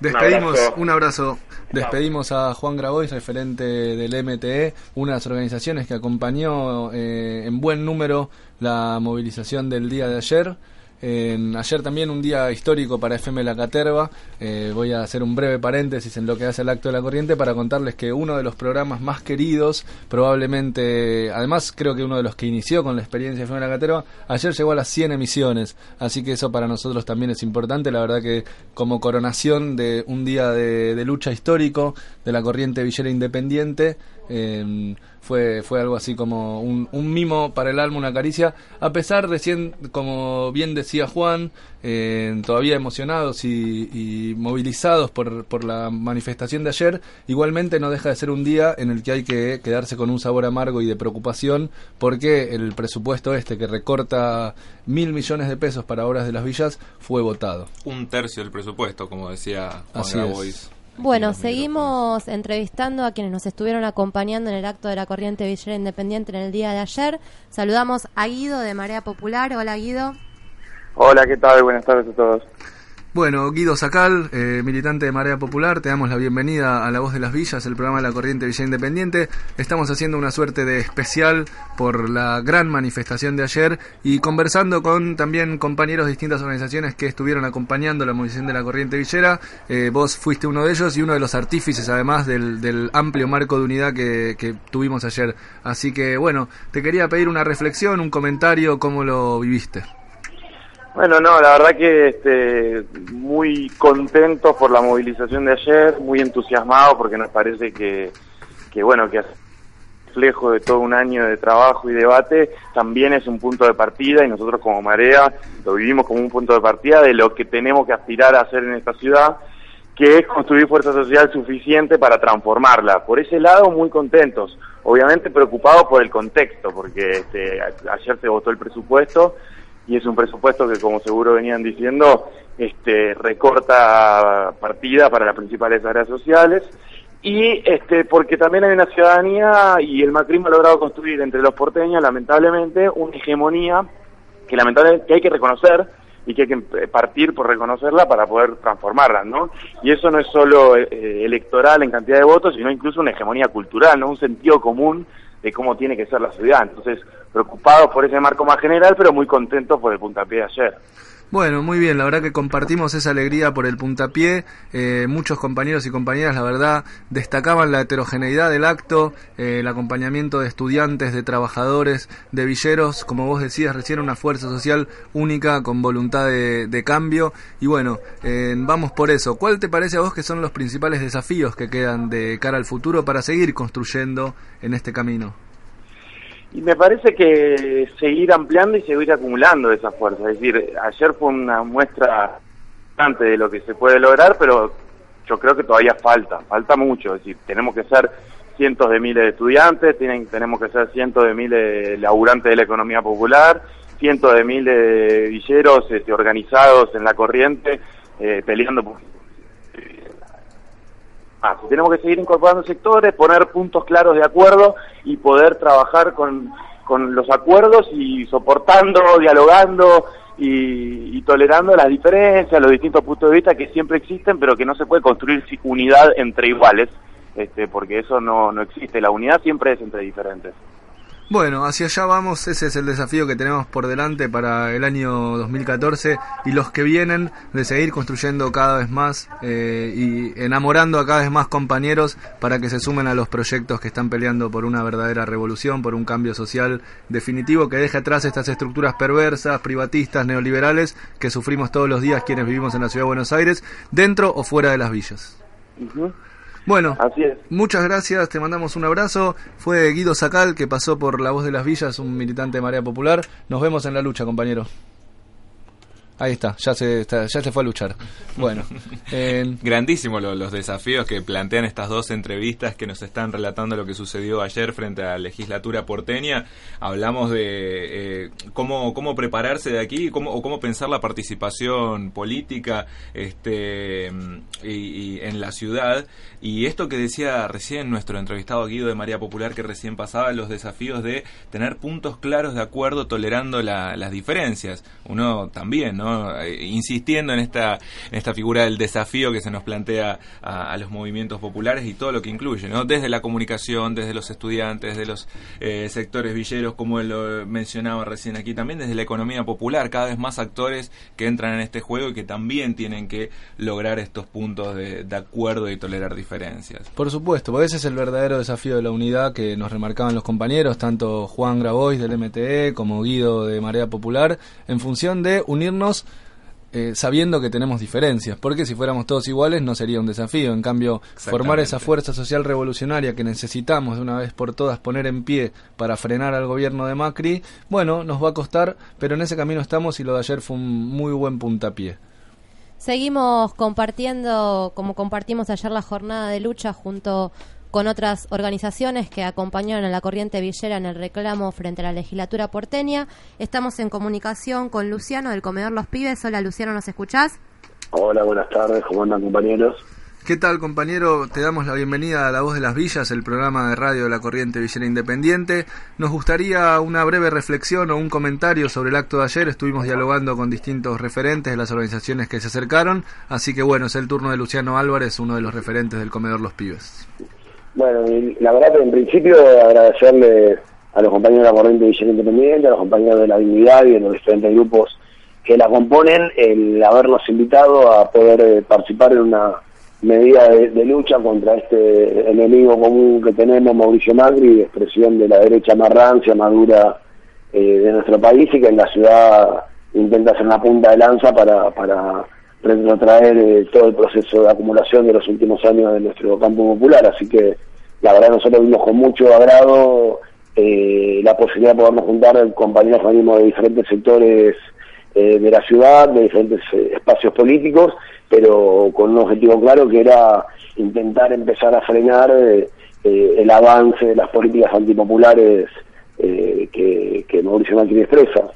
Despedimos, abrazo. un abrazo. Despedimos a Juan Grabois, referente del MTE, una de las organizaciones que acompañó eh, en buen número la movilización del día de ayer. En- ayer también un día histórico para FM La Caterva. Eh, voy a hacer un breve paréntesis en lo que hace el acto de la corriente para contarles que uno de los programas más queridos, probablemente, además creo que uno de los que inició con la experiencia de FM La Caterva, ayer llegó a las 100 emisiones. Así que eso para nosotros también es importante. La verdad que como coronación de un día de, lucha histórico de la corriente villera independiente, eh, fue, fue algo así como un, un mimo para el alma, una caricia, a pesar recién, como bien decía Juan, eh, todavía emocionados y, y movilizados por, por la manifestación de ayer, igualmente no deja de ser un día en el que hay que quedarse con un sabor amargo y de preocupación porque el presupuesto este que recorta mil millones de pesos para obras de las villas fue votado. Un tercio del presupuesto, como decía Juan Así Grabois. Bueno, seguimos entrevistando a quienes nos estuvieron acompañando en el acto de la corriente Villera Independiente en el día de ayer. Saludamos a Guido de Marea Popular. Hola Guido. Hola, ¿qué tal? Buenas tardes a todos. Bueno, Guido Sacal, eh, militante de Marea Popular, te damos la bienvenida a La Voz de las Villas, el programa de la Corriente Villa Independiente. Estamos haciendo una suerte de especial por la gran manifestación de ayer y conversando con también compañeros de distintas organizaciones que estuvieron acompañando la movilización de la Corriente Villera. Eh, vos fuiste uno de ellos y uno de los artífices además del, del amplio marco de unidad que, que tuvimos ayer. Así que bueno, te quería pedir una reflexión, un comentario, cómo lo viviste. Bueno, no, la verdad que este, muy contentos por la movilización de ayer, muy entusiasmados porque nos parece que, que bueno, que reflejo de todo un año de trabajo y debate, también es un punto de partida y nosotros como Marea lo vivimos como un punto de partida de lo que tenemos que aspirar a hacer en esta ciudad, que es construir fuerza social suficiente para transformarla. Por ese lado, muy contentos. Obviamente preocupados por el contexto, porque este, ayer se votó el presupuesto y es un presupuesto que, como seguro venían diciendo, este, recorta partida para las principales áreas sociales y este, porque también hay una ciudadanía y el macrismo ha logrado construir entre los porteños, lamentablemente, una hegemonía que lamentablemente que hay que reconocer y que hay que partir por reconocerla para poder transformarla, ¿no? Y eso no es solo eh, electoral en cantidad de votos, sino incluso una hegemonía cultural, ¿no? Un sentido común de cómo tiene que ser la ciudad. Entonces, preocupados por ese marco más general, pero muy contentos por el puntapié de ayer. Bueno, muy bien, la verdad que compartimos esa alegría por el puntapié. Eh, muchos compañeros y compañeras, la verdad, destacaban la heterogeneidad del acto, eh, el acompañamiento de estudiantes, de trabajadores, de villeros, como vos decías recién, una fuerza social única con voluntad de, cambio. Y bueno, eh, vamos por eso. ¿Cuál te parece a vos que son los principales desafíos que quedan de cara al futuro para seguir construyendo en este camino? Y me parece que seguir ampliando y seguir acumulando esa fuerza. Es decir, ayer fue una muestra bastante de lo que se puede lograr, pero yo creo que todavía falta, falta mucho. Es decir, tenemos que ser cientos de miles de estudiantes, tienen, tenemos que ser cientos de miles de laburantes de la economía popular, cientos de miles de villeros este, organizados en la corriente, eh, peleando por... Ah, tenemos que seguir incorporando sectores, poner puntos claros de acuerdo y poder trabajar con, con los acuerdos y soportando, dialogando y, y tolerando las diferencias, los distintos puntos de vista que siempre existen, pero que no se puede construir unidad entre iguales, este, porque eso no, no existe. La unidad siempre es entre diferentes. Bueno, hacia allá vamos, ese es el desafío que tenemos por delante para el año 2014 y los que vienen de seguir construyendo cada vez más eh, y enamorando a cada vez más compañeros para que se sumen a los proyectos que están peleando por una verdadera revolución, por un cambio social definitivo que deje atrás estas estructuras perversas, privatistas, neoliberales que sufrimos todos los días quienes vivimos en la ciudad de Buenos Aires, dentro o fuera de las villas. Bueno, muchas gracias, te mandamos un abrazo. Fue Guido Sacal que pasó por La Voz de las Villas, un militante de Marea Popular. Nos vemos en la lucha, compañero. Ahí está, ya se, está- ya se fue a luchar. Bueno, eh, Grandísimo lo- los desafíos que plantean estas dos entrevistas que nos están relatando lo que sucedió ayer frente a la legislatura porteña. Hablamos de eh, cómo, cómo prepararse de aquí cómo, o cómo pensar la participación política este, y, y en la ciudad. Y esto que decía recién nuestro entrevistado Guido de María Popular, que recién pasaba, los desafíos de tener puntos claros de acuerdo tolerando la- las diferencias. Uno también, ¿no? Eh, insistiendo en esta, en esta figura del desafío que se nos plantea a, los movimientos populares y todo lo que incluye, ¿no? Desde la comunicación, desde los estudiantes, desde los eh, sectores villeros, como lo mencionaba recién aquí, también desde la economía popular, cada vez más actores que entran en este juego y que también tienen que lograr estos puntos de, de acuerdo y tolerar diferencias. Por supuesto, porque ese es el verdadero desafío de la unidad que nos remarcaban los compañeros, tanto Juan Grabois del MTE como Guido de Marea Popular, en función de unirnos eh, sabiendo que tenemos diferencias, porque si fuéramos todos iguales no sería un desafío. En cambio, formar esa fuerza social revolucionaria que necesitamos de una vez por todas poner en pie para frenar al gobierno de Macri, bueno, nos va a costar, pero en ese camino estamos y lo de ayer fue un muy buen puntapié. Seguimos compartiendo, como compartimos ayer la jornada de lucha junto con otras organizaciones que acompañaron a la corriente villera en el reclamo frente a la legislatura porteña. Estamos en comunicación con Luciano del Comedor Los Pibes. Hola Luciano, ¿nos escuchás? Hola, buenas tardes, ¿cómo andan compañeros? ¿Qué tal, compañero? Te damos la bienvenida a La Voz de las Villas, el programa de radio de la Corriente Villera Independiente. Nos gustaría una breve reflexión o un comentario sobre el acto de ayer. Estuvimos dialogando con distintos referentes de las organizaciones que se acercaron, así que bueno, es el turno de Luciano Álvarez, uno de los referentes del Comedor Los Pibes. Bueno, la verdad que en principio agradecerle a los compañeros de la Corriente Villera Independiente, a los compañeros de la Dignidad y de los diferentes grupos que la componen, el habernos invitado a poder eh, participar en una medida de, de lucha contra este enemigo común que tenemos, Mauricio Macri, expresión de la derecha más rancia, madura eh, de nuestro país y que en la ciudad intenta hacer una punta de lanza para, para retrotraer eh, todo el proceso de acumulación de los últimos años de nuestro campo popular. Así que la verdad nosotros vimos con mucho agrado eh, la posibilidad de podernos juntar compañeros de diferentes sectores eh, de la ciudad, de diferentes eh, espacios políticos, pero con un objetivo claro que era intentar empezar a frenar eh, eh, el avance de las políticas antipopulares que, que Mauricio Macri expresa.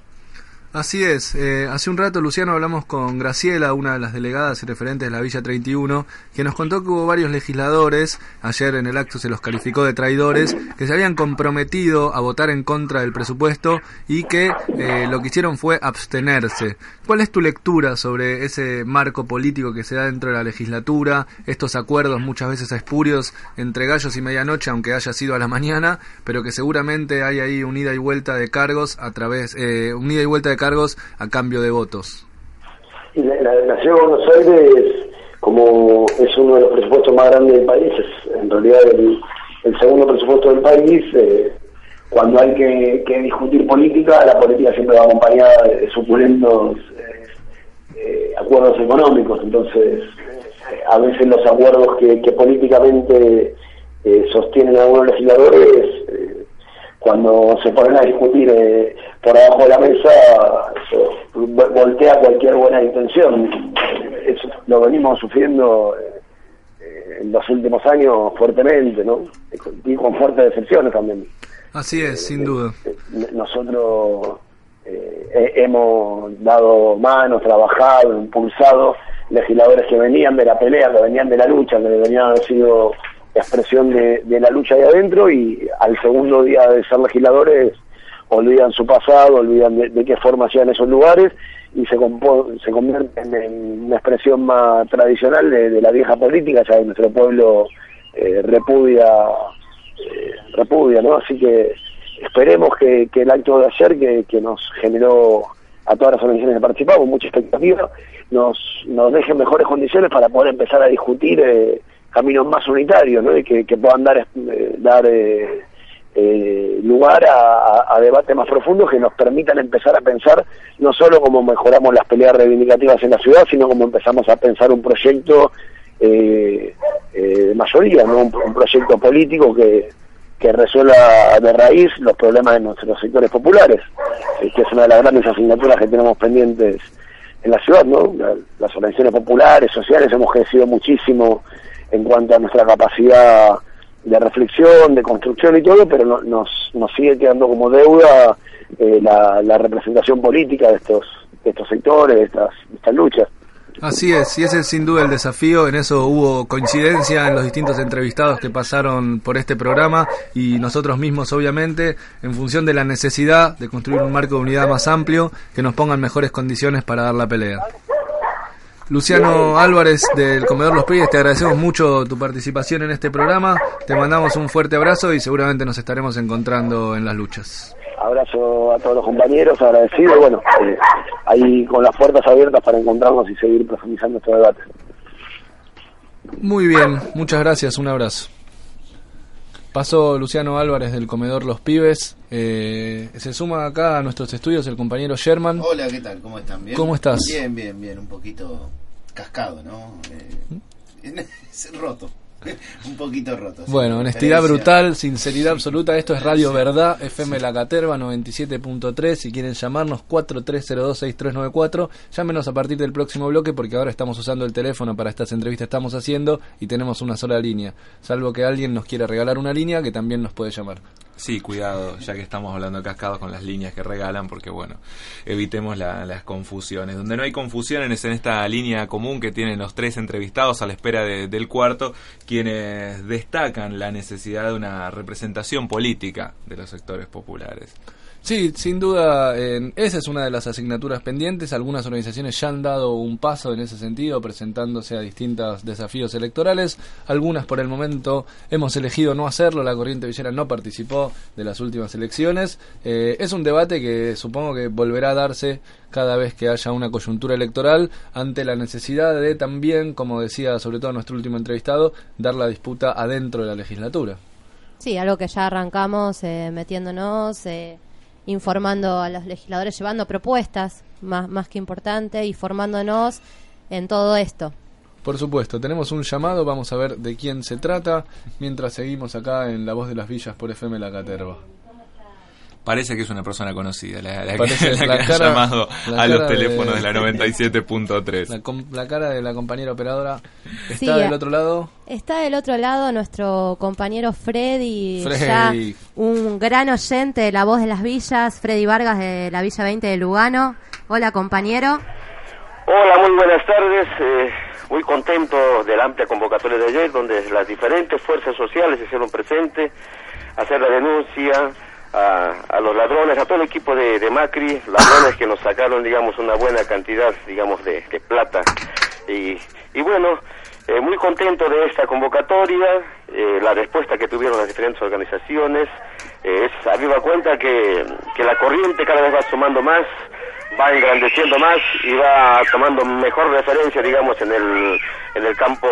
Así es, eh, hace un rato Luciano hablamos con Graciela, una de las delegadas y referentes de la Villa 31, que nos contó que hubo varios legisladores, ayer en el acto se los calificó de traidores, que se habían comprometido a votar en contra del presupuesto y que eh, lo que hicieron fue abstenerse. ¿Cuál es tu lectura sobre ese marco político que se da dentro de la legislatura, estos acuerdos muchas veces espurios entre gallos y medianoche, aunque haya sido a la mañana, pero que seguramente hay ahí un ida y vuelta de cargos a través, eh, un ida y vuelta de cargos a cambio de votos? La, la, la ciudad de Buenos Aires, como es uno de los presupuestos más grandes del país, es en realidad el, el segundo presupuesto del país, eh, cuando hay que, que discutir política, la política siempre va acompañada de suculentos eh, eh, acuerdos económicos, entonces eh, a veces los acuerdos que, que políticamente eh, sostienen algunos legisladores, cuando se ponen a discutir eh, por abajo de la mesa, voltea cualquier buena intención. Eso lo venimos sufriendo eh, eh, en los últimos años fuertemente, ¿no? Y con fuertes decepciones también. Así es, sin duda. Nosotros eh, hemos dado manos, trabajado, impulsado legisladores que venían de la pelea, que venían de la lucha, que venían a expresión de, de la lucha ahí adentro y al segundo día de ser legisladores olvidan su pasado, olvidan de, de qué forma hacían esos lugares y se, se convierten en una expresión más tradicional de, de la vieja política, ya que nuestro pueblo eh, repudia, eh, repudia, ¿no? Así que esperemos que, el acto de ayer, que, que nos generó a todas las organizaciones que participamos mucha expectativa, nos, nos deje mejores condiciones para poder empezar a discutir eh, caminos más unitarios, ¿no? Y que, puedan dar, eh, dar eh, eh, lugar a, a- debates más profundos que nos permitan empezar a pensar no solo cómo mejoramos las peleas reivindicativas en la ciudad, sino cómo empezamos a pensar un proyecto eh, de mayoría, ¿no? un, proyecto político que, que resuelva de raíz los problemas de nuestros sectores populares, que es una de las grandes asignaturas que tenemos pendientes en la ciudad, ¿no? La- las organizaciones populares, sociales, hemos crecido muchísimo en cuanto a nuestra capacidad de reflexión, de construcción y todo, pero no- nos, nos sigue quedando como deuda eh, la, la representación política de estos, de estos sectores, de estas, de estas luchas. Así es, y ese es sin duda el desafío. En eso hubo coincidencia en los distintos entrevistados que pasaron por este programa y nosotros mismos, obviamente, en función de la necesidad de construir un marco de unidad más amplio que nos ponga en mejores condiciones para dar la pelea. Luciano Álvarez del Comedor Los Pibes, te agradecemos mucho tu participación en este programa. Te mandamos un fuerte abrazo y seguramente nos estaremos encontrando en las luchas. Abrazo a todos los compañeros, agradecido, y bueno, eh, ahí con las puertas abiertas para encontrarnos y seguir profundizando este debate. Muy bien, muchas gracias, un abrazo. Pasó Luciano Álvarez del Comedor Los Pibes. eh, se suma acá a nuestros estudios el compañero Sherman. Hola, ¿qué tal? ¿Cómo están? ¿Bien? ¿Cómo estás? Bien, bien, bien. Un poquito cascado, ¿no? Eh, es roto. un poquito roto. sí. Bueno, honestidad brutal, sinceridad absoluta. Esto es Radio Verdad, FM La Caterva 97.3. Si quieren llamarnos, 43026394. Llámenos a partir del próximo bloque porque ahora estamos usando el teléfono para estas entrevistas que estamos haciendo y tenemos una sola línea. Salvo que alguien nos quiera regalar una línea que también nos puede llamar. Sí, cuidado, ya que estamos hablando de cascados con las líneas que regalan, porque bueno, evitemos la- las confusiones. Donde no hay confusiones es en esta línea común que tienen los tres entrevistados a la espera de- del cuarto, quienes destacan la necesidad de una representación política de los sectores populares. Sí, sin duda, eh, esa es una de las asignaturas pendientes. Algunas organizaciones ya han dado un paso en ese sentido, presentándose a distintos desafíos electorales. Algunas por el momento hemos elegido no hacerlo. La Corriente Villera no participó de las últimas elecciones. Eh, es un debate que supongo que volverá a darse cada vez que haya una coyuntura electoral ante la necesidad de también, como decía sobre todo nuestro último entrevistado, dar la disputa adentro de la legislatura. Sí, algo que ya arrancamos eh, metiéndonos, eh, informando a los legisladores, llevando propuestas, más, más que importante, y formándonos en todo esto. Por supuesto, tenemos un llamado, vamos a ver de quién se trata, mientras seguimos acá en La Voz de las Villas por FM La Caterva. Parece que es una persona conocida, la, la Parece que, la la que cara- ha llamado la a los cara de- teléfonos de, la 97.3. La, cara de la compañera operadora está Sí, del a- otro lado. Está del otro lado nuestro compañero Freddy, Freddy. ya un gran oyente de La Voz de las Villas, Freddy Vargas de la Villa 20 de Lugano. Hola compañero. Hola, muy buenas tardes. eh, muy contento de la amplia convocatoria de ayer, donde las diferentes fuerzas sociales se hicieron presentes, hacer la denuncia a, a los ladrones, a todo el equipo de, de Macri, ladrones que nos sacaron, digamos, una buena cantidad, digamos, de, de plata. Y, y bueno, eh, muy contento de esta convocatoria, eh, la respuesta que tuvieron las diferentes organizaciones. eh, es a viva cuenta que, que la corriente cada vez va sumando más, va engrandeciendo más y va tomando mejor referencia, digamos, en el, en el campo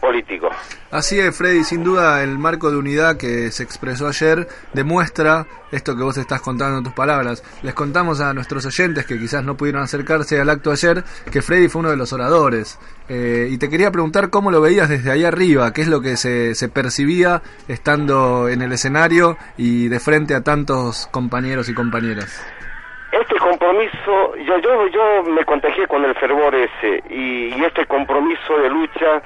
político. Así es, Freddy, sin duda el marco de unidad que se expresó ayer demuestra esto que vos estás contando en tus palabras. Les contamos a nuestros oyentes que quizás no pudieron acercarse al acto ayer que Freddy fue uno de los oradores. Eh, y te quería preguntar cómo lo veías desde ahí arriba, qué es lo que se, se percibía estando en el escenario y de frente a tantos compañeros y compañeras. Este compromiso, yo, yo, yo me contagié con el fervor ese y, y este compromiso de lucha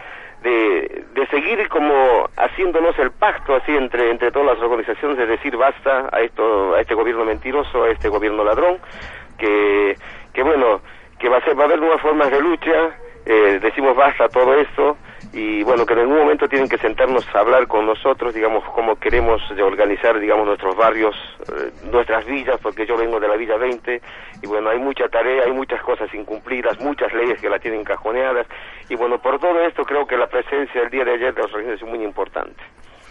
de, de seguir como haciéndonos el pacto así entre entre todas las organizaciones de decir basta a esto a este gobierno mentiroso a este gobierno ladrón que que bueno que va a ser va a haber nuevas formas de lucha eh, decimos basta a todo esto y bueno que en algún momento tienen que sentarnos a hablar con nosotros digamos cómo queremos organizar digamos nuestros barrios eh, nuestras villas porque yo vengo de la villa 20 y bueno hay mucha tarea hay muchas cosas incumplidas muchas leyes que la tienen cajoneadas y bueno por todo esto creo que la presencia del día de ayer de las organizaciones es muy importante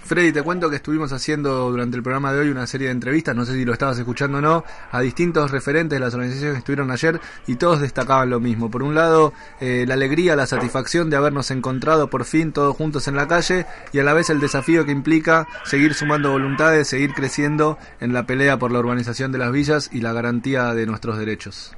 Freddy, te cuento que estuvimos haciendo durante el programa de hoy una serie de entrevistas, no sé si lo estabas escuchando o no, a distintos referentes de las organizaciones que estuvieron ayer y todos destacaban lo mismo. Por un lado, eh, la alegría, la satisfacción de habernos encontrado por fin todos juntos en la calle y a la vez el desafío que implica seguir sumando voluntades, seguir creciendo en la pelea por la urbanización de las villas y la garantía de nuestros derechos.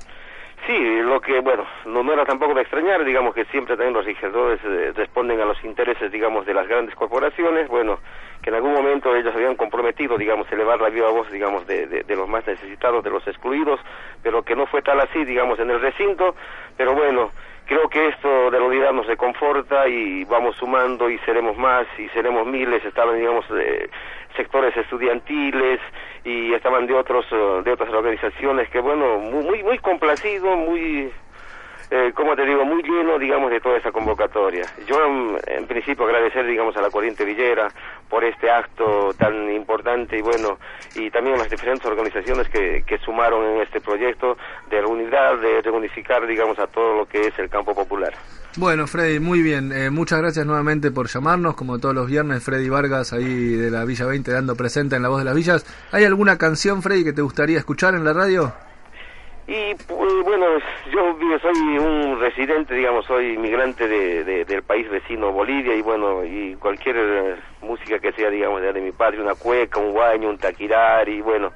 Sí, lo que, bueno, no, era tampoco de extrañar, digamos que siempre también los legisladores eh, responden a los intereses, digamos, de las grandes corporaciones, bueno, que en algún momento ellos habían comprometido, digamos, elevar la viva voz, digamos, de, de, de los más necesitados, de los excluidos, pero que no fue tal así, digamos, en el recinto, pero bueno, creo que esto de la unidad nos reconforta y vamos sumando y seremos más y seremos miles, estaban, digamos, eh, sectores estudiantiles y estaban de otros eh, de otras organizaciones que bueno muy muy, complacido muy eh, como te digo muy lleno digamos de toda esa convocatoria. Yo en, principio agradecer digamos a la corriente villera por este acto tan importante y bueno y también a las diferentes organizaciones que, que sumaron en este proyecto de unidad de reunificar digamos a todo lo que es el campo popular Bueno, Freddy, muy bien. Eh, muchas gracias nuevamente por llamarnos. Como todos los viernes, Freddy Vargas ahí de la Villa 20 dando presente en La Voz de las Villas. ¿Hay alguna canción, Freddy, que te gustaría escuchar en la radio? Y pues, bueno, yo soy un residente, digamos, soy inmigrante de, de- del país vecino Bolivia y bueno, y cualquier eh, música que sea, digamos, de, de mi padre, una cueca, un guaño, un taquirari, bueno,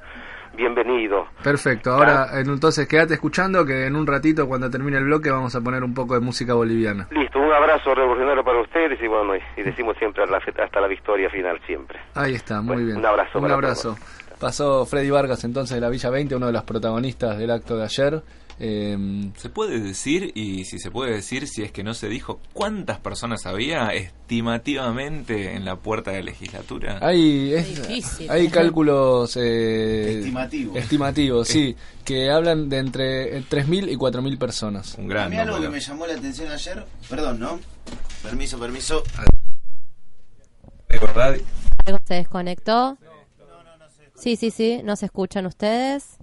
bienvenido. Perfecto. Ahora, eh, entonces, quédate escuchando que en un ratito, cuando termine el bloque, vamos a poner un poco de música boliviana. Listo, un abrazo revolucionario para ustedes y bueno, y, decimos siempre hasta la victoria final siempre. Ahí está, muy bien. un abrazo Un abrazo. Pasó Freddy Vargas entonces de la Villa 20, uno de los protagonistas del acto de ayer. Eh, ¿Se puede decir, y si se puede decir, si es que no se dijo, cuántas personas había estimativamente en la puerta de la legislatura? Hay, es- hay cálculos eh, Estimativos. estimativos, sí, que hablan de entre eh, 3.000 y 4.000 personas. Un A mí algo que me llamó la atención ayer, perdón, ¿no? Permiso, permiso. De verdad, Algo se desconectó. Sí, sí, sí, no se escuchan ustedes.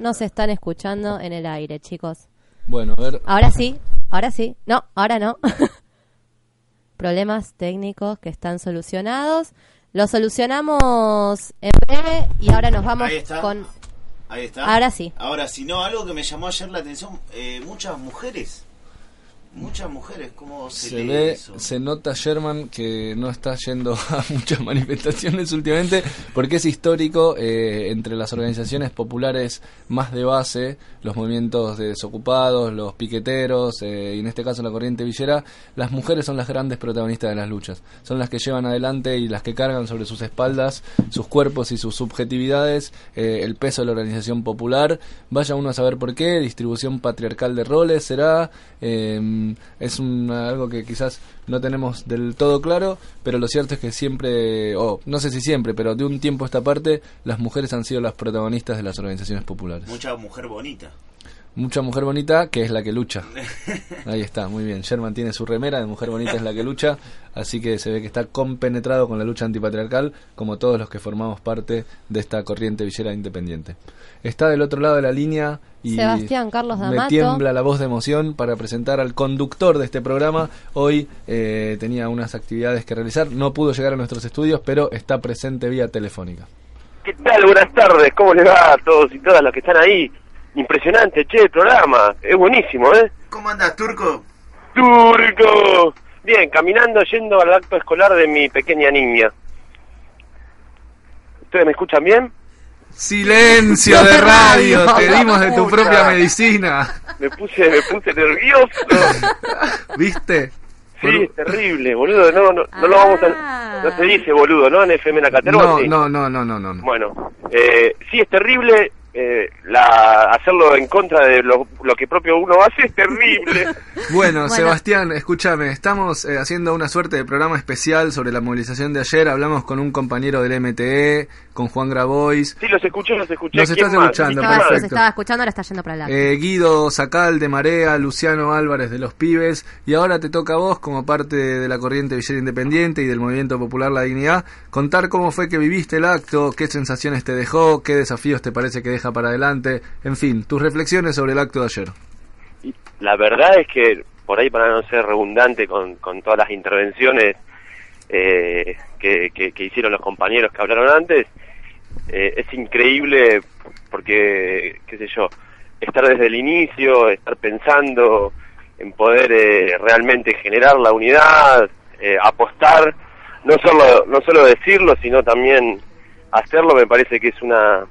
No se están escuchando en el aire, chicos. Bueno, a ver. Ahora sí, ahora sí. No, ahora no. Problemas técnicos que están solucionados. Los solucionamos en breve y ahora nos vamos Ahí está. con... Ahí está. Ahora sí. Ahora, si no, algo que me llamó ayer la atención, eh, muchas mujeres. Muchas mujeres, ¿cómo se, Se ve, eso? se nota Sherman que no está yendo a muchas manifestaciones últimamente porque es histórico eh, entre las organizaciones populares más de base, los movimientos de desocupados, los piqueteros eh, y en este caso la corriente villera, las mujeres son las grandes protagonistas de las luchas, son las que llevan adelante y las que cargan sobre sus espaldas sus cuerpos y sus subjetividades eh, el peso de la organización popular, vaya uno a saber por qué, distribución patriarcal de roles será, eh, es un- algo que quizás no tenemos del todo claro, pero lo cierto es que siempre, o no sé si siempre, pero de un tiempo a esta parte, las mujeres han sido las protagonistas de las organizaciones populares. Mucha mujer bonita. Mucha mujer bonita que es la que lucha. Ahí está, muy bien. Sherman tiene su remera de mujer bonita es la que lucha, así que se ve que está compenetrado con la lucha antipatriarcal, como todos los que formamos parte de esta corriente villera independiente. Está del otro lado de la línea y Sebastián Carlos me D'Amato. tiembla la voz de emoción para presentar al conductor de este programa. Hoy eh, tenía unas actividades que realizar, no pudo llegar a nuestros estudios, pero está presente vía telefónica. ¿Qué tal? Buenas tardes, ¿cómo les va a todos y todas los que están ahí? Impresionante, che, el programa, es buenísimo, ¿eh? ¿Cómo andas, Turco? ¡Turco! Bien, caminando, yendo al acto escolar de mi pequeña niña. ¿Ustedes me escuchan bien? Silencio de radio, te dimos de tu propia medicina. Me puse, me puse nervioso. ¿Viste? Sí, es terrible, boludo, no, no, no lo vamos a... No se dice boludo, ¿no? En FM La Caterva, No, sí. no, no, no, no, no. no. Bueno, eh, sí es terrible, eh, la, hacerlo en contra de lo, lo que propio uno hace es terrible. Bueno, Sebastián, escúchame, estamos eh, haciendo una suerte de programa especial sobre la movilización de ayer. Hablamos con un compañero del MTE, con Juan Grabois. Sí, los escuché, los escuché. ¿Quién estás más? escuchando, Estaba, perfecto. se estaba escuchando, ahora está yendo para adelante. Eh, Guido Sacal de Marea, Luciano Álvarez de Los Pibes, y ahora te toca a vos, como parte de la corriente Villera Independiente y del Movimiento Popular La Dignidad, contar cómo fue que viviste el acto, qué sensaciones te dejó, qué desafíos te parece que para adelante, en fin, tus reflexiones sobre el acto de ayer. La verdad es que, por ahí para no ser redundante con, con todas las intervenciones eh, que, que- que hicieron los compañeros que hablaron antes, eh, es increíble porque, qué sé yo, estar desde el inicio, estar pensando en poder eh, realmente generar la unidad, eh, apostar, no solo, no solo decirlo, sino también hacerlo, me parece que es una,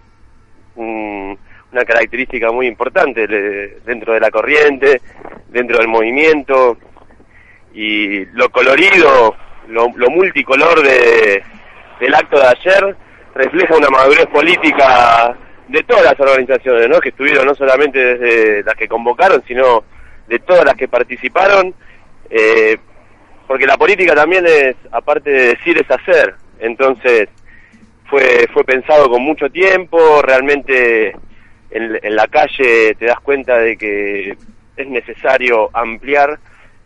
un- una característica muy importante de- dentro de la corriente, dentro del movimiento, y lo colorido, lo, lo multicolor de, del acto de ayer refleja una madurez política de todas las organizaciones, ¿no? que estuvieron no solamente desde las que convocaron, sino de todas las que participaron, eh, porque la política también es, aparte de decir, es hacer. Entonces, fue, fue pensado con mucho tiempo, realmente en, la calle te das cuenta de que es necesario ampliar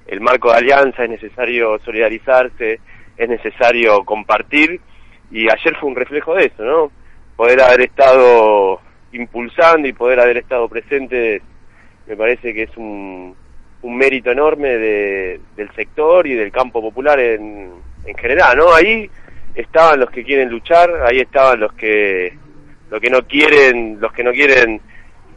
el marco de alianza, es necesario solidarizarse, es necesario compartir, y ayer fue un reflejo de eso, ¿no? Poder haber estado impulsando y poder haber estado presente me parece que es un, un mérito enorme de- del sector y del campo popular en, en general, ¿no? Ahí estaban los que quieren luchar, ahí estaban los que los que no quieren, los que no quieren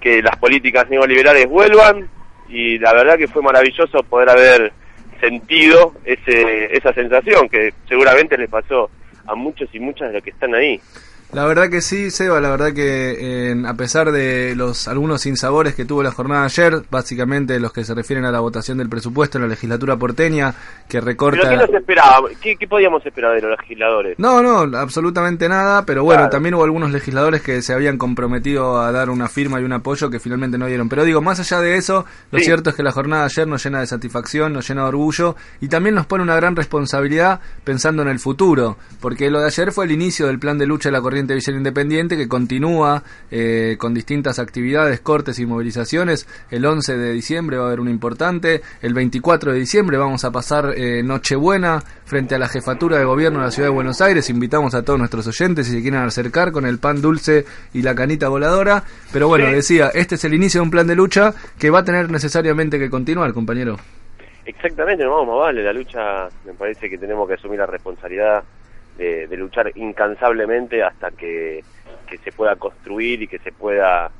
que las políticas neoliberales vuelvan y la verdad que fue maravilloso poder haber sentido ese, esa sensación que seguramente les pasó a muchos y muchas de los que están ahí. La verdad que sí, Seba, la verdad que eh, a pesar de los algunos sinsabores que tuvo la jornada de ayer, básicamente los que se refieren a la votación del presupuesto en la legislatura porteña, que recorta... ¿Pero qué nos esperaba? ¿Qué, qué podíamos esperar de los legisladores? No, no, absolutamente nada, pero bueno, Claro. también hubo algunos legisladores que se habían comprometido a dar una firma y un apoyo que finalmente no dieron. Pero digo, más allá de eso, lo Sí. cierto es que la jornada de ayer nos llena de satisfacción, nos llena de orgullo y también nos pone una gran responsabilidad pensando en el futuro, porque lo de ayer fue el inicio del plan de lucha de la corriente Villera Independiente que continúa eh, con distintas actividades, cortes y movilizaciones. El 11 de diciembre va a haber una importante, el 24 de diciembre vamos a pasar eh, Nochebuena frente a la jefatura de gobierno de la ciudad de Buenos Aires. Invitamos a todos nuestros oyentes si se quieren acercar con el pan dulce y la canita voladora. Pero bueno, Sí. decía, este es el inicio de un plan de lucha que va a tener necesariamente que continuar, compañero. Exactamente, no vamos, vale, la lucha me parece que tenemos que asumir la responsabilidad de, luchar incansablemente hasta que, que se pueda construir y que se pueda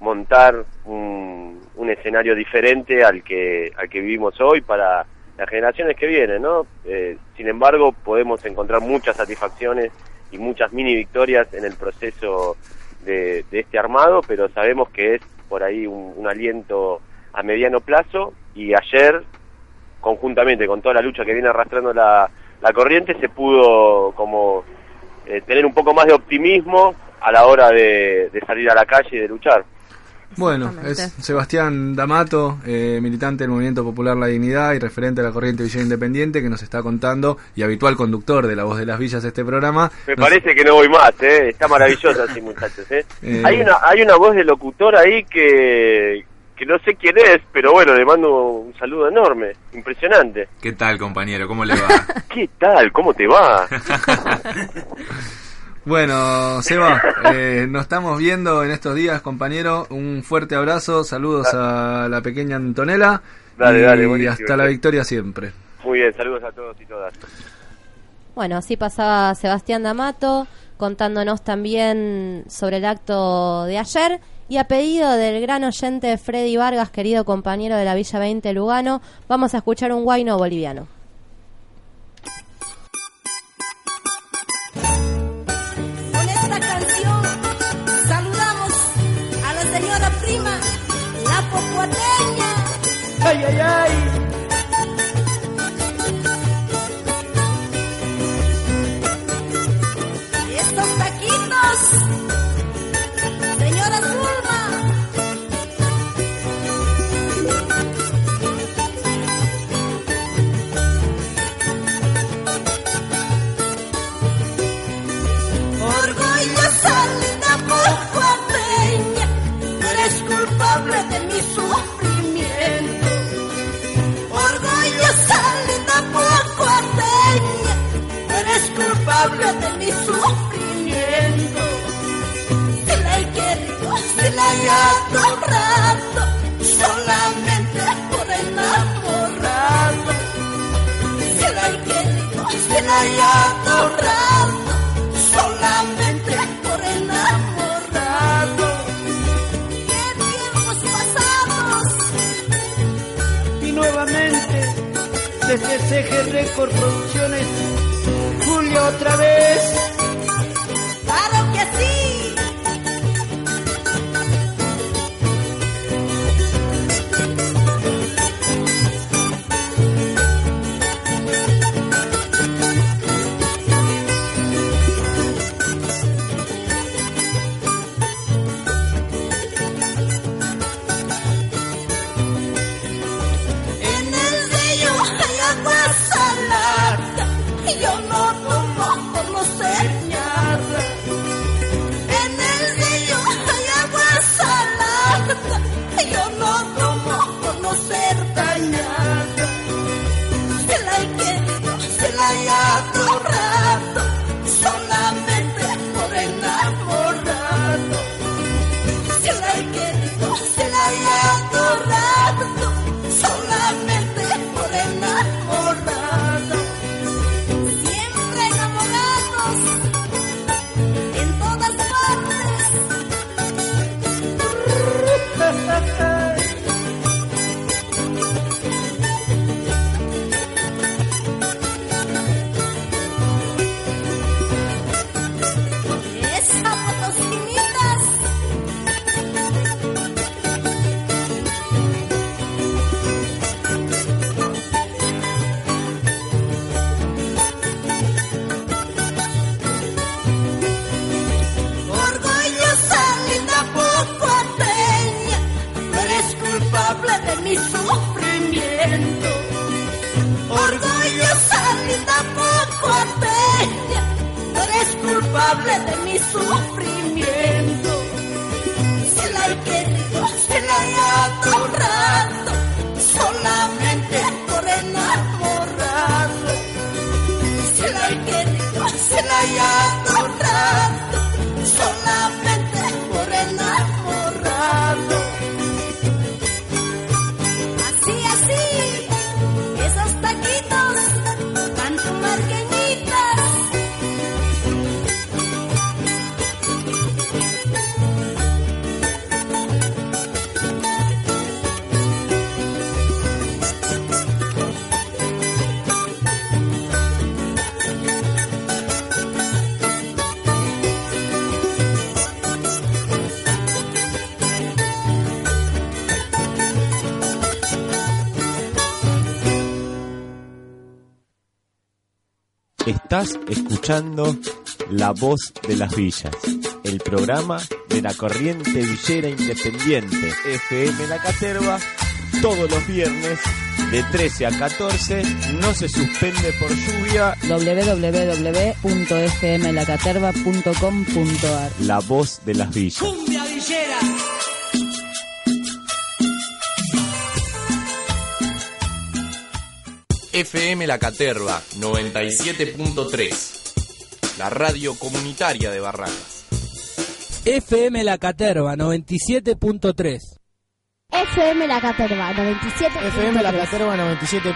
montar un, un escenario diferente al que, al que vivimos hoy para las generaciones que vienen, ¿no? Eh, sin embargo, podemos encontrar muchas satisfacciones y muchas mini victorias en el proceso de, de este armado, pero sabemos que es por ahí un aliento a mediano plazo y ayer conjuntamente con toda la lucha que viene arrastrando la, la corriente, se pudo como eh, tener un poco más de optimismo a la hora de, de salir a la calle y de luchar. Bueno, es Sebastián D'Amato, eh, militante del Movimiento Popular La Dignidad y referente de la corriente Villera Independiente, que nos está contando, y habitual conductor de La Voz de las Villas de este programa. Me Nos- parece que no voy más, ¿eh? está maravilloso así muchachos. ¿eh? Eh. Hay, una, hay una voz de locutor ahí que, que no sé quién es, pero bueno, le mando un saludo enorme, impresionante. ¿Qué tal, compañero? ¿Cómo le va? ¿Qué tal? ¿Cómo te va? Bueno, Seba, eh, nos estamos viendo en estos días, compañero. Un fuerte abrazo, saludos a la pequeña Antonella. Dale, y dale, buenísimo. hasta la victoria siempre. Muy bien, saludos a todos y todas. Bueno, así pasaba Sebastián D'Amato contándonos también sobre el acto de ayer y a pedido del gran oyente Freddy Vargas, querido compañero de la Villa 20 Lugano, vamos a escuchar un guayno boliviano. Con esta canción saludamos a la señora prima, la pocuateña. Ay, ay, ay. Desde CG Record Producciones, Julio otra vez. Querido, Estás escuchando La Voz de las Villas, el programa de la corriente villera independiente FM La Caterva, todos los viernes de 13 a 14, no se suspende por lluvia. www.fmlacaterva.com.ar La Voz de las Villas. Cumbia villera. FM La Caterva 97.3, la radio comunitaria de Barracas. FM La Caterva 97.3. FM La Caterva 97. FM La Caterva 97.3.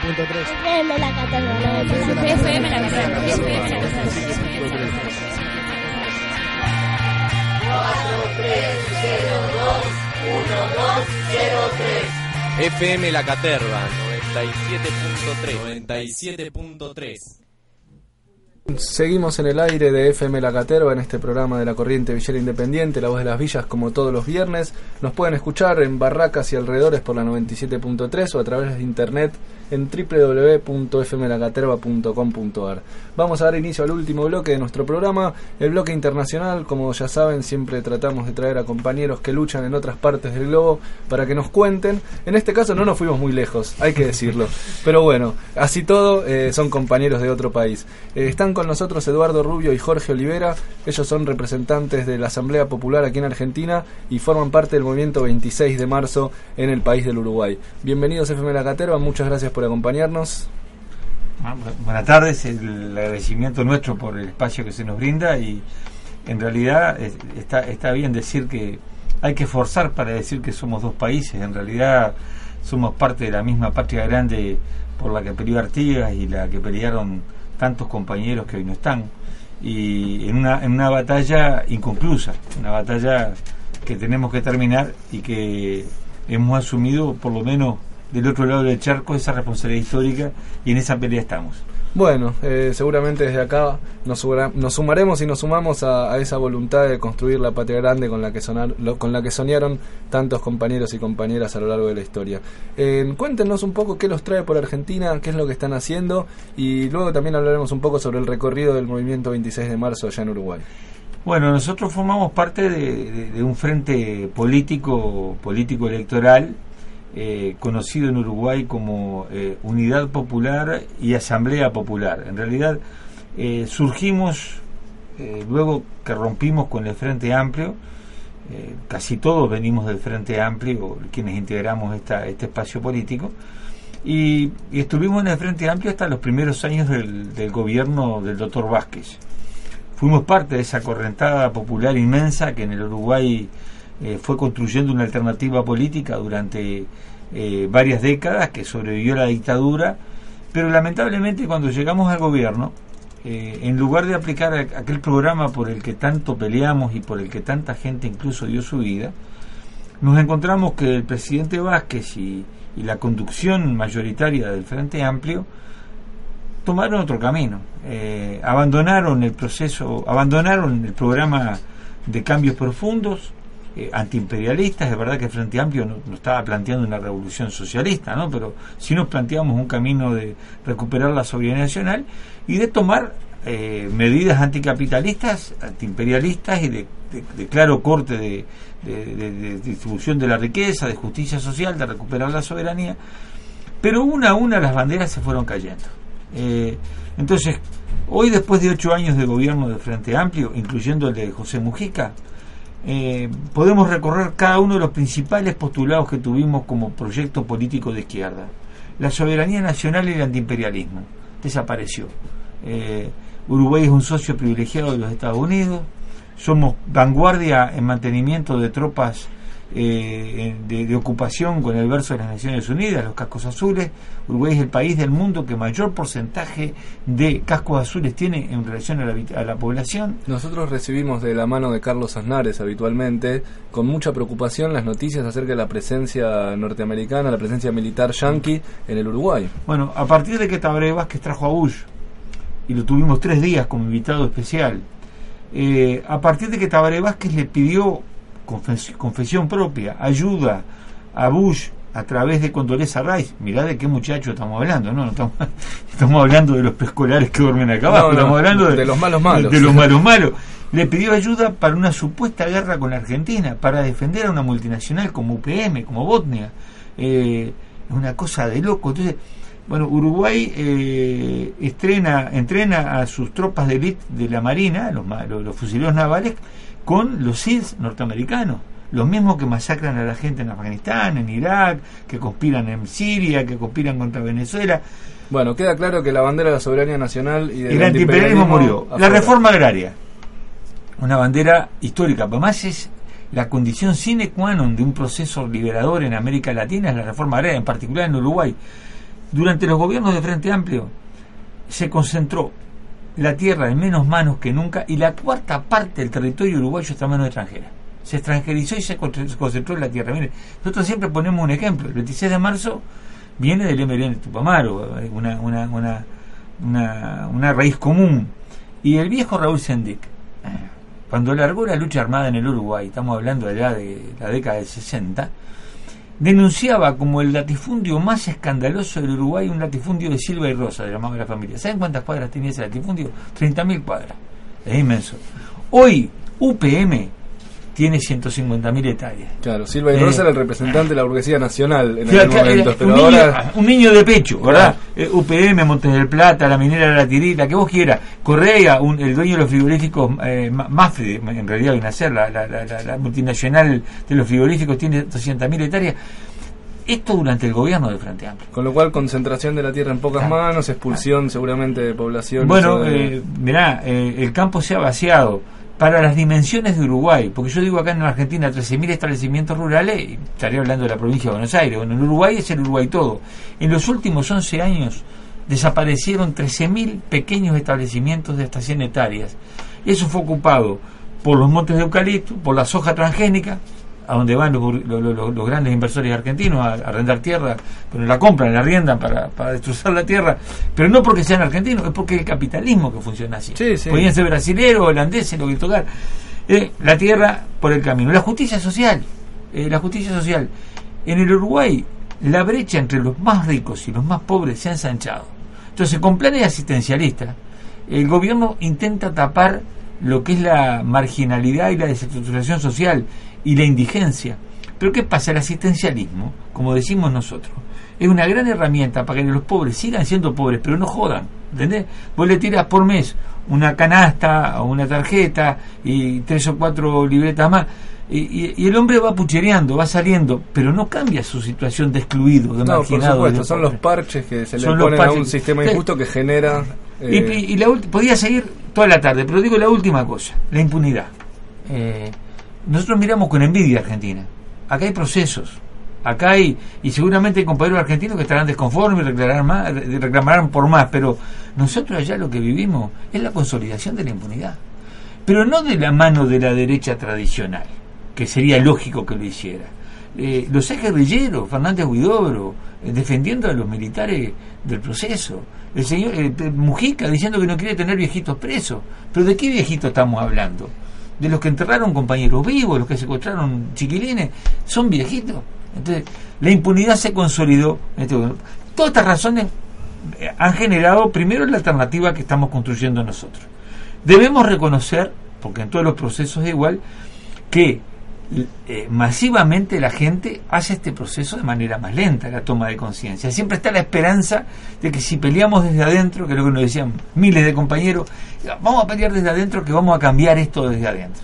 FM La Caterva 97. FM La Caterva. FM La Caterva 97.3. 97.3. Seguimos en el aire de FM La Caterva en este programa de la corriente villera independiente, La Voz de las Villas, como todos los viernes. Nos pueden escuchar en Barracas y alrededores por la 97.3 o a través de internet en www.fmlacaterva.com.ar. Vamos a dar inicio al último bloque de nuestro programa, el bloque internacional. Como ya saben, siempre tratamos de traer a compañeros que luchan en otras partes del globo para que nos cuenten. En este caso no nos fuimos muy lejos, hay que decirlo. Pero bueno, así todo, eh, son compañeros de otro país. Eh, están con nosotros Eduardo Rubio y Jorge Olivera. Ellos son representantes de la Asamblea Popular aquí en Argentina y forman parte del movimiento 26 de marzo en el país del Uruguay. Bienvenidos FM La Caterva, muchas gracias por acompañarnos. Ah, bu- Buenas tardes, el agradecimiento nuestro por el espacio que se nos brinda y en realidad es- está, está bien decir que hay que forzar para decir que somos dos países. En realidad somos parte de la misma patria grande por la que peleó Artigas y la que pelearon tantos compañeros que hoy no están. Y en una, en una batalla inconclusa, una batalla que tenemos que terminar y que hemos asumido, por lo menos del otro lado del charco, esa responsabilidad histórica y en esa pelea estamos. Bueno, eh, seguramente desde acá nos, sumaremos y nos sumamos a, a esa voluntad de construir la patria grande con la que sonar- lo- con la que soñaron tantos compañeros y compañeras a lo largo de la historia. Eh, cuéntenos un poco qué los trae por Argentina, qué es lo que están haciendo y luego también hablaremos un poco sobre el recorrido del movimiento 26 de marzo allá en Uruguay. Bueno, nosotros formamos parte de, de- de un frente político, político electoral, eh, conocido en Uruguay como eh, Unidad Popular y Asamblea Popular. En realidad eh, surgimos luego que rompimos con el Frente Amplio, casi todos venimos del Frente Amplio, quienes integramos esta, este espacio político, y, y estuvimos en el Frente Amplio hasta los primeros años del, del gobierno del doctor Vázquez. Fuimos parte de esa correntada popular inmensa que en el Uruguay eh, fue construyendo una alternativa política durante eh, varias décadas, que sobrevivió a la dictadura, pero lamentablemente cuando llegamos al gobierno, eh, en lugar de aplicar aquel programa por el que tanto peleamos y por el que tanta gente incluso dio su vida, nos encontramos que el presidente Vázquez y, y la conducción mayoritaria del Frente Amplio tomaron otro camino, eh, abandonaron el proceso, abandonaron el programa de cambios profundos, eh, antiimperialistas, es verdad que el Frente Amplio no, estaba planteando una revolución socialista, ¿no? pero sí nos planteamos un camino de recuperar la soberanía nacional y de tomar eh, medidas anticapitalistas, antiimperialistas y de, claro corte de distribución de la riqueza, de justicia social, de recuperar la soberanía, pero una a una las banderas se fueron cayendo. Eh, entonces, hoy después de ocho años de gobierno del Frente Amplio, incluyendo el de José Mujica, eh, podemos recorrer cada uno de los principales postulados que tuvimos como proyecto político de izquierda. La soberanía nacional y el antiimperialismo desapareció. Eh, Uruguay es un socio privilegiado de los Estados Unidos, somos vanguardia en mantenimiento de tropas eh, de, de ocupación con el verso de las Naciones Unidas, los cascos azules. Uruguay es el país del mundo que mayor porcentaje de cascos azules tiene en relación a la, habit- a la población. Nosotros recibimos de la mano de Carlos Aznares habitualmente con mucha preocupación las noticias acerca de la presencia norteamericana, la presencia militar yanqui en el Uruguay. Bueno, a partir de que Tabaré Vázquez trajo a Bush, y lo tuvimos tres días como invitado especial, eh, a partir de que Tabaré Vázquez le pidió confes- confesión propia, ayuda a Bush a través de Condoleza Rice, mirá de qué muchacho estamos hablando, ¿no? No estamos, estamos hablando de los preescolares que duermen acá abajo, No, no, estamos hablando de, de los malos malos. De los malos malos. Le pidió ayuda para una supuesta guerra con la Argentina, para defender a una multinacional como UPM, como Botnia. Eh, es una cosa de loco. Entonces, bueno, Uruguay eh, estrena, entrena a sus tropas de la Marina, los, los, los fusileros navales, con los SEALs norteamericanos. Los mismos que masacran a la gente en Afganistán, en Irak, que conspiran en Siria, que conspiran contra Venezuela. Bueno, queda claro que la bandera de la soberanía nacional y del El antiimperialismo murió. La reforma agraria, una bandera histórica, pero más es la condición sine qua non de un proceso liberador en América Latina, es la reforma agraria, en particular en Uruguay. Durante los gobiernos de Frente Amplio se concentró la tierra en menos manos que nunca y la cuarta parte del territorio uruguayo está en manos extranjeras. Se extranjerizó y se con- se concentró en la tierra. Mire, nosotros siempre ponemos un ejemplo. El 26 de marzo viene del MLN Tupamaro, eh, una, una, una, una, una raíz común. Y el viejo Raúl Sendic, eh, cuando largó la lucha armada en el Uruguay, estamos hablando allá de la década del 60, denunciaba como el latifundio más escandaloso del Uruguay un latifundio de Silva y Rosa, de la de la familia. ¿Saben cuántas cuadras tenía ese latifundio? 30.000 cuadras. Es inmenso. Hoy, UPM tiene 150.000 hectáreas. Claro, Silva y Eh, Rosa era el representante de la burguesía nacional en Claro, aquel claro, momento, pero un, niño, ahora... un niño de pecho, ¿verdad? Eh, UPM, Montes del Plata, la minera de la Tirita, que vos quieras. Correa, un- el dueño de los frigoríficos, eh, Ma- Mafre, en realidad viene a ser la, la- la- la- multinacional de los frigoríficos, tiene 200.000 hectáreas. Esto durante el gobierno del Frente Amplio. Con lo cual, concentración de la tierra en pocas manos, expulsión seguramente de población. Bueno, de- eh, mirá, eh, el campo se ha vaciado. Para las dimensiones de Uruguay, porque yo digo acá en Argentina 13.000 establecimientos rurales, y estaría hablando de la provincia de Buenos Aires, bueno, en Uruguay es el Uruguay todo. En los últimos 11 años desaparecieron 13.000 pequeños establecimientos de hasta 100 hectáreas. Eso fue ocupado por los montes de eucalipto, por la soja transgénica, a donde van los, los- los- los grandes inversores argentinos a, a arrendar tierra, pero la compran, la arriendan para, para destrozar la tierra, pero no porque sean argentinos, es porque es el capitalismo que funciona así. Sí, sí. Podían ser brasileros, holandeses, lo que tocar. Eh, la tierra por el camino. La justicia social, eh, la justicia social. En el Uruguay, la brecha entre los más ricos y los más pobres se ha ensanchado. Entonces, con planes asistencialistas, el gobierno intenta tapar lo que es la marginalidad y la desestructuración social y la indigencia. Pero ¿qué pasa? El asistencialismo, como decimos nosotros, es una gran herramienta para que los pobres sigan siendo pobres, pero no jodan. ¿Entendés? Vos le tiras por mes una canasta o una tarjeta y tres o cuatro libretas más. Y, y- y el hombre va puchereando, va saliendo, pero no cambia su situación de excluido, de No, por marginado. supuesto, de son los parches que se le Son ponen a un sistema injusto que genera... Y- eh, Y, y la podía seguir toda la tarde, pero digo la última cosa, la impunidad. Eh, nosotros miramos con envidia a Argentina. Acá hay procesos. Acá hay, y seguramente hay compañeros argentinos que estarán desconformes, re- reclamarán por más, pero nosotros allá lo que vivimos es la consolidación de la impunidad. Pero no de la mano de la derecha tradicional, que sería lógico que lo hiciera. Eh, los ex guerrilleros, Fernández Huidobro, eh, defendiendo a los militares del proceso. El señor eh, Mujica diciendo que no quiere tener viejitos presos. Pero ¿de qué viejitos estamos hablando? De los que enterraron compañeros vivos, los que secuestraron chiquilines, son viejitos. Entonces, la impunidad se consolidó. en este. Todas estas razones eh, han generado primero la alternativa que estamos construyendo nosotros. Debemos reconocer, porque en todos los procesos es igual, que eh, masivamente la gente hace este proceso de manera más lenta, la toma de conciencia. Siempre está la esperanza de que si peleamos desde adentro, que es lo que nos decían miles de compañeros, vamos a pelear desde adentro, que vamos a cambiar esto desde adentro.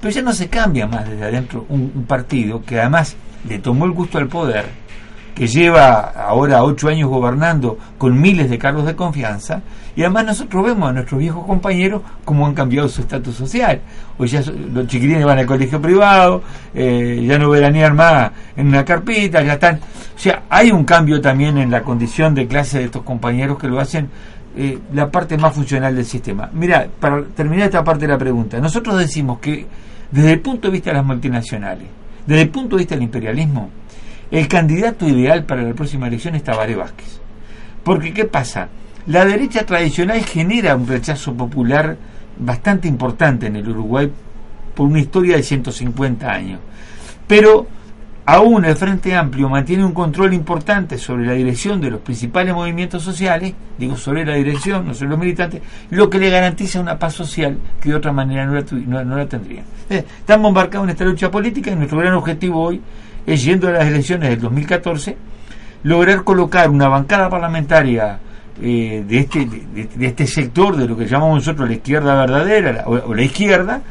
Pero ya no se cambia más desde adentro un, un partido que además le tomó el gusto al poder, que lleva ahora ocho años gobernando con miles de cargos de confianza, y además nosotros vemos a nuestros viejos compañeros cómo han cambiado su estatus social. Hoy ya los chiquilines van al colegio privado, eh, ya no veranean más en una carpeta, ya están... O sea, hay un cambio también en la condición de clase de estos compañeros que lo hacen eh, la parte más funcional del sistema. Mira, para terminar esta parte de la pregunta, nosotros decimos que desde el punto de vista de las multinacionales, desde el punto de vista del imperialismo, el candidato ideal para la próxima elección es Tabaré Vázquez. Porque, ¿qué pasa? La derecha tradicional genera un rechazo popular bastante importante en el Uruguay por una historia de 150 años. Pero aún el Frente Amplio mantiene un control importante sobre la dirección de los principales movimientos sociales, digo sobre la dirección, no sobre los militantes, lo que le garantiza una paz social que de otra manera no la, no- no la tendría. Eh, Estamos embarcados en esta lucha política y nuestro gran objetivo hoy es, yendo a las elecciones del 2014, lograr colocar una bancada parlamentaria eh, de, este, de, este sector, de lo que llamamos nosotros la izquierda verdadera o, o la izquierda,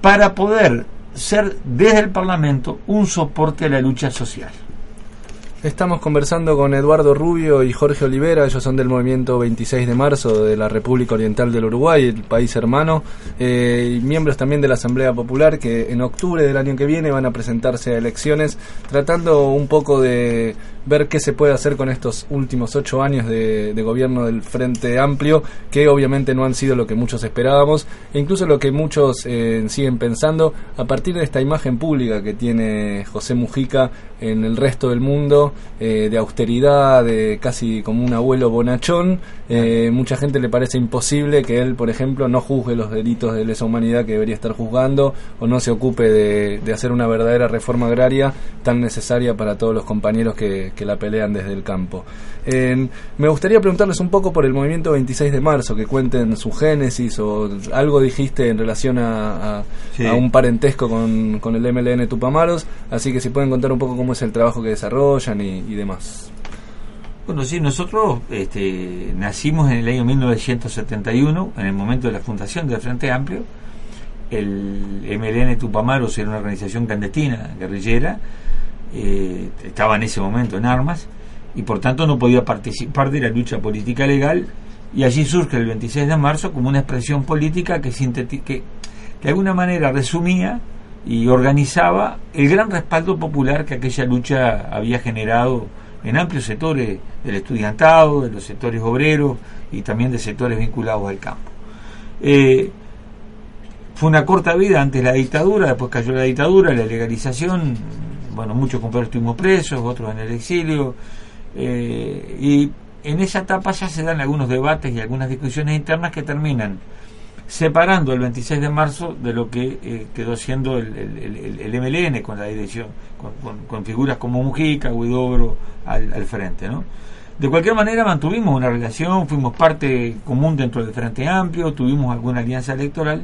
para poder ser desde el Parlamento un soporte a la lucha social. Estamos conversando con Eduardo Rubio y Jorge Olivera, ellos son del movimiento 26 de marzo de la República Oriental del Uruguay, el país hermano, eh, y miembros también de la Asamblea Popular que en octubre del año que viene van a presentarse a elecciones, tratando un poco de ver qué se puede hacer con estos últimos ocho años de, gobierno del Frente Amplio, que obviamente no han sido lo que muchos esperábamos, e incluso lo que muchos eh, siguen pensando a partir de esta imagen pública que tiene José Mujica en el resto del mundo, eh, de austeridad, de casi como un abuelo bonachón. Eh, mucha gente le parece imposible que él, por ejemplo, no juzgue los delitos de lesa humanidad que debería estar juzgando o no se ocupe de, de hacer una verdadera reforma agraria tan necesaria para todos los compañeros que, que la pelean desde el campo. Eh, me gustaría preguntarles un poco por el movimiento 26 de marzo, que cuenten su génesis o algo dijiste en relación a, a- Sí. a un parentesco con, con el MLN Tupamaros, así que si pueden contar un poco cómo es el trabajo que desarrollan y, y demás. Bueno, sí, nosotros este, nacimos en el año 1971, en el momento de la fundación del Frente Amplio. El MLN Tupamaros era una organización clandestina, guerrillera, eh, estaba en ese momento en armas y por tanto no podía participar de la lucha política legal y allí surge el 26 de marzo como una expresión política que, que, que de alguna manera resumía y organizaba el gran respaldo popular que aquella lucha había generado en amplios sectores del estudiantado, de los sectores obreros y también de sectores vinculados al campo. Eh, fue una corta vida antes la dictadura, después cayó la dictadura, la legalización, bueno, muchos compañeros estuvimos presos, otros en el exilio, eh, y en esa etapa ya se dan algunos debates y algunas discusiones internas que terminan separando el 26 de marzo de lo que eh, quedó siendo el, el- MLN con la dirección, con, figuras como Mujica, Huidobro al, al frente, ¿no? De cualquier manera mantuvimos una relación, fuimos parte común dentro del Frente Amplio, tuvimos alguna alianza electoral,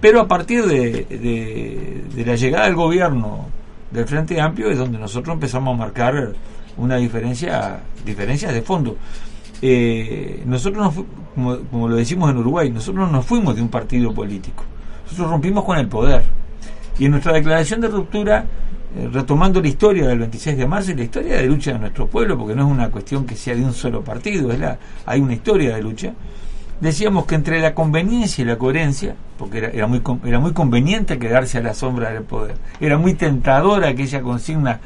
pero a partir de, de- de la llegada del gobierno del Frente Amplio es donde nosotros empezamos a marcar una diferencia, diferencias de fondo. Eh, nosotros, nos fu- como, como lo decimos en Uruguay, nosotros nos fuimos de un partido político, nosotros rompimos con el poder. Y en nuestra declaración de ruptura, eh, retomando la historia del 26 de marzo y la historia de lucha de nuestro pueblo, porque no es una cuestión que sea de un solo partido, es la, hay una historia de lucha, decíamos que entre la conveniencia y la coherencia, porque era, era muy, era muy conveniente quedarse a la sombra del poder, era muy tentadora aquella consigna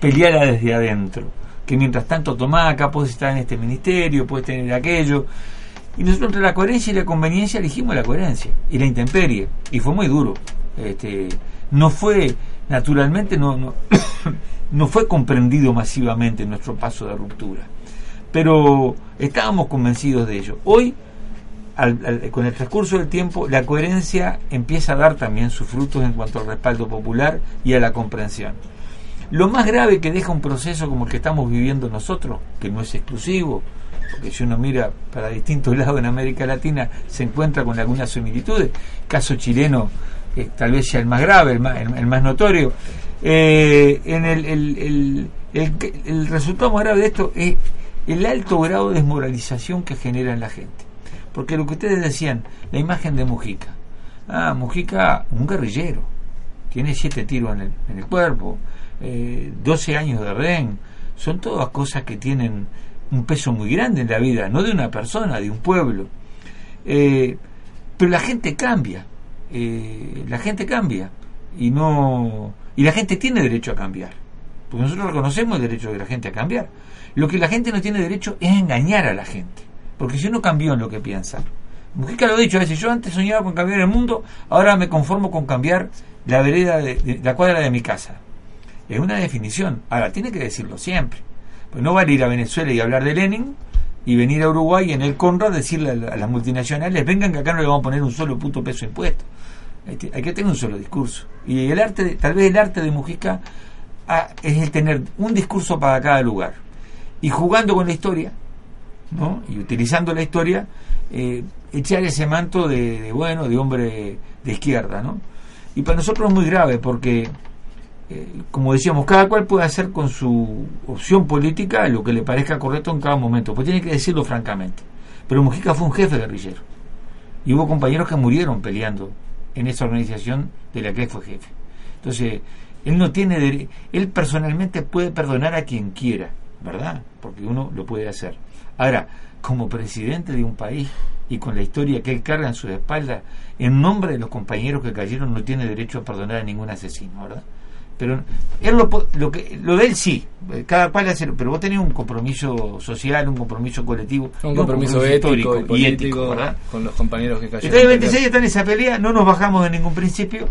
peleada desde adentro, que mientras tanto tomá, acá puedes estar en este ministerio, puedes tener aquello, y nosotros entre la coherencia y la conveniencia elegimos la coherencia y la intemperie, y fue muy duro. Este, no fue, naturalmente, no, no, fue comprendido masivamente nuestro paso de ruptura, pero estábamos convencidos de ello. Hoy, al- con el transcurso del tiempo, la coherencia empieza a dar también sus frutos en cuanto al respaldo popular y a la comprensión. Lo más grave que deja un proceso como el que estamos viviendo nosotros, que no es exclusivo, porque si uno mira para distintos lados en América Latina se encuentra con algunas similitudes, caso chileno eh, tal vez sea el más grave, el más, el, más notorio, Eh, en el, el, el resultado más grave de esto es el alto grado de desmoralización que genera en la gente. Porque lo que ustedes decían, la imagen de Mujica. Ah, Mujica, un guerrillero. Tiene siete tiros en el, en el cuerpo, eh, 12 años de rehén. Son todas cosas que tienen un peso muy grande en la vida, no de una persona, de un pueblo. Eh, pero la gente cambia. eh, la gente cambia. Y no y la gente tiene derecho a cambiar. Porque nosotros reconocemos el derecho de la gente a cambiar. Lo que la gente no tiene derecho es engañar a la gente. Porque si uno cambió en lo que piensa. Mujica lo ha dicho a veces, yo antes soñaba con cambiar el mundo, ahora me conformo con cambiar la vereda de, de- la cuadra de mi casa. Es una definición. Ahora, tiene que decirlo siempre. Pues no vale ir a Venezuela y hablar de Lenin y venir a Uruguay en el Conrad decirle a, la- a las multinacionales, vengan que acá no le vamos a poner un solo puto peso impuesto. Hay que, tener un solo discurso. Y el arte, tal vez el arte de Mujica ah, es el tener un discurso para cada lugar. Y jugando con la historia, ¿no? y utilizando la historia, eh, echar ese manto de, de, bueno, de hombre de izquierda. ¿no? Y para nosotros es muy grave porque, como decíamos, cada cual puede hacer con su opción política lo que le parezca correcto en cada momento, pues tiene que decirlo francamente. Pero Mujica fue un jefe guerrillero y hubo compañeros que murieron peleando en esa organización de la que él fue jefe. Entonces, él no tiene él personalmente puede perdonar a quien quiera, ¿verdad? Porque uno lo puede hacer. Ahora, como presidente de un país y con la historia que él carga en sus espaldas, en nombre de los compañeros que cayeron, no tiene derecho a perdonar a ningún asesino, ¿verdad? Pero él lo, lo que lo de él sí, cada cual hace, pero vos tenés un compromiso social, un compromiso colectivo, Un compromiso ético y histórico político ¿verdad? con los compañeros que cayeron. Entonces el 26 está en esa pelea, no nos bajamos de ningún principio,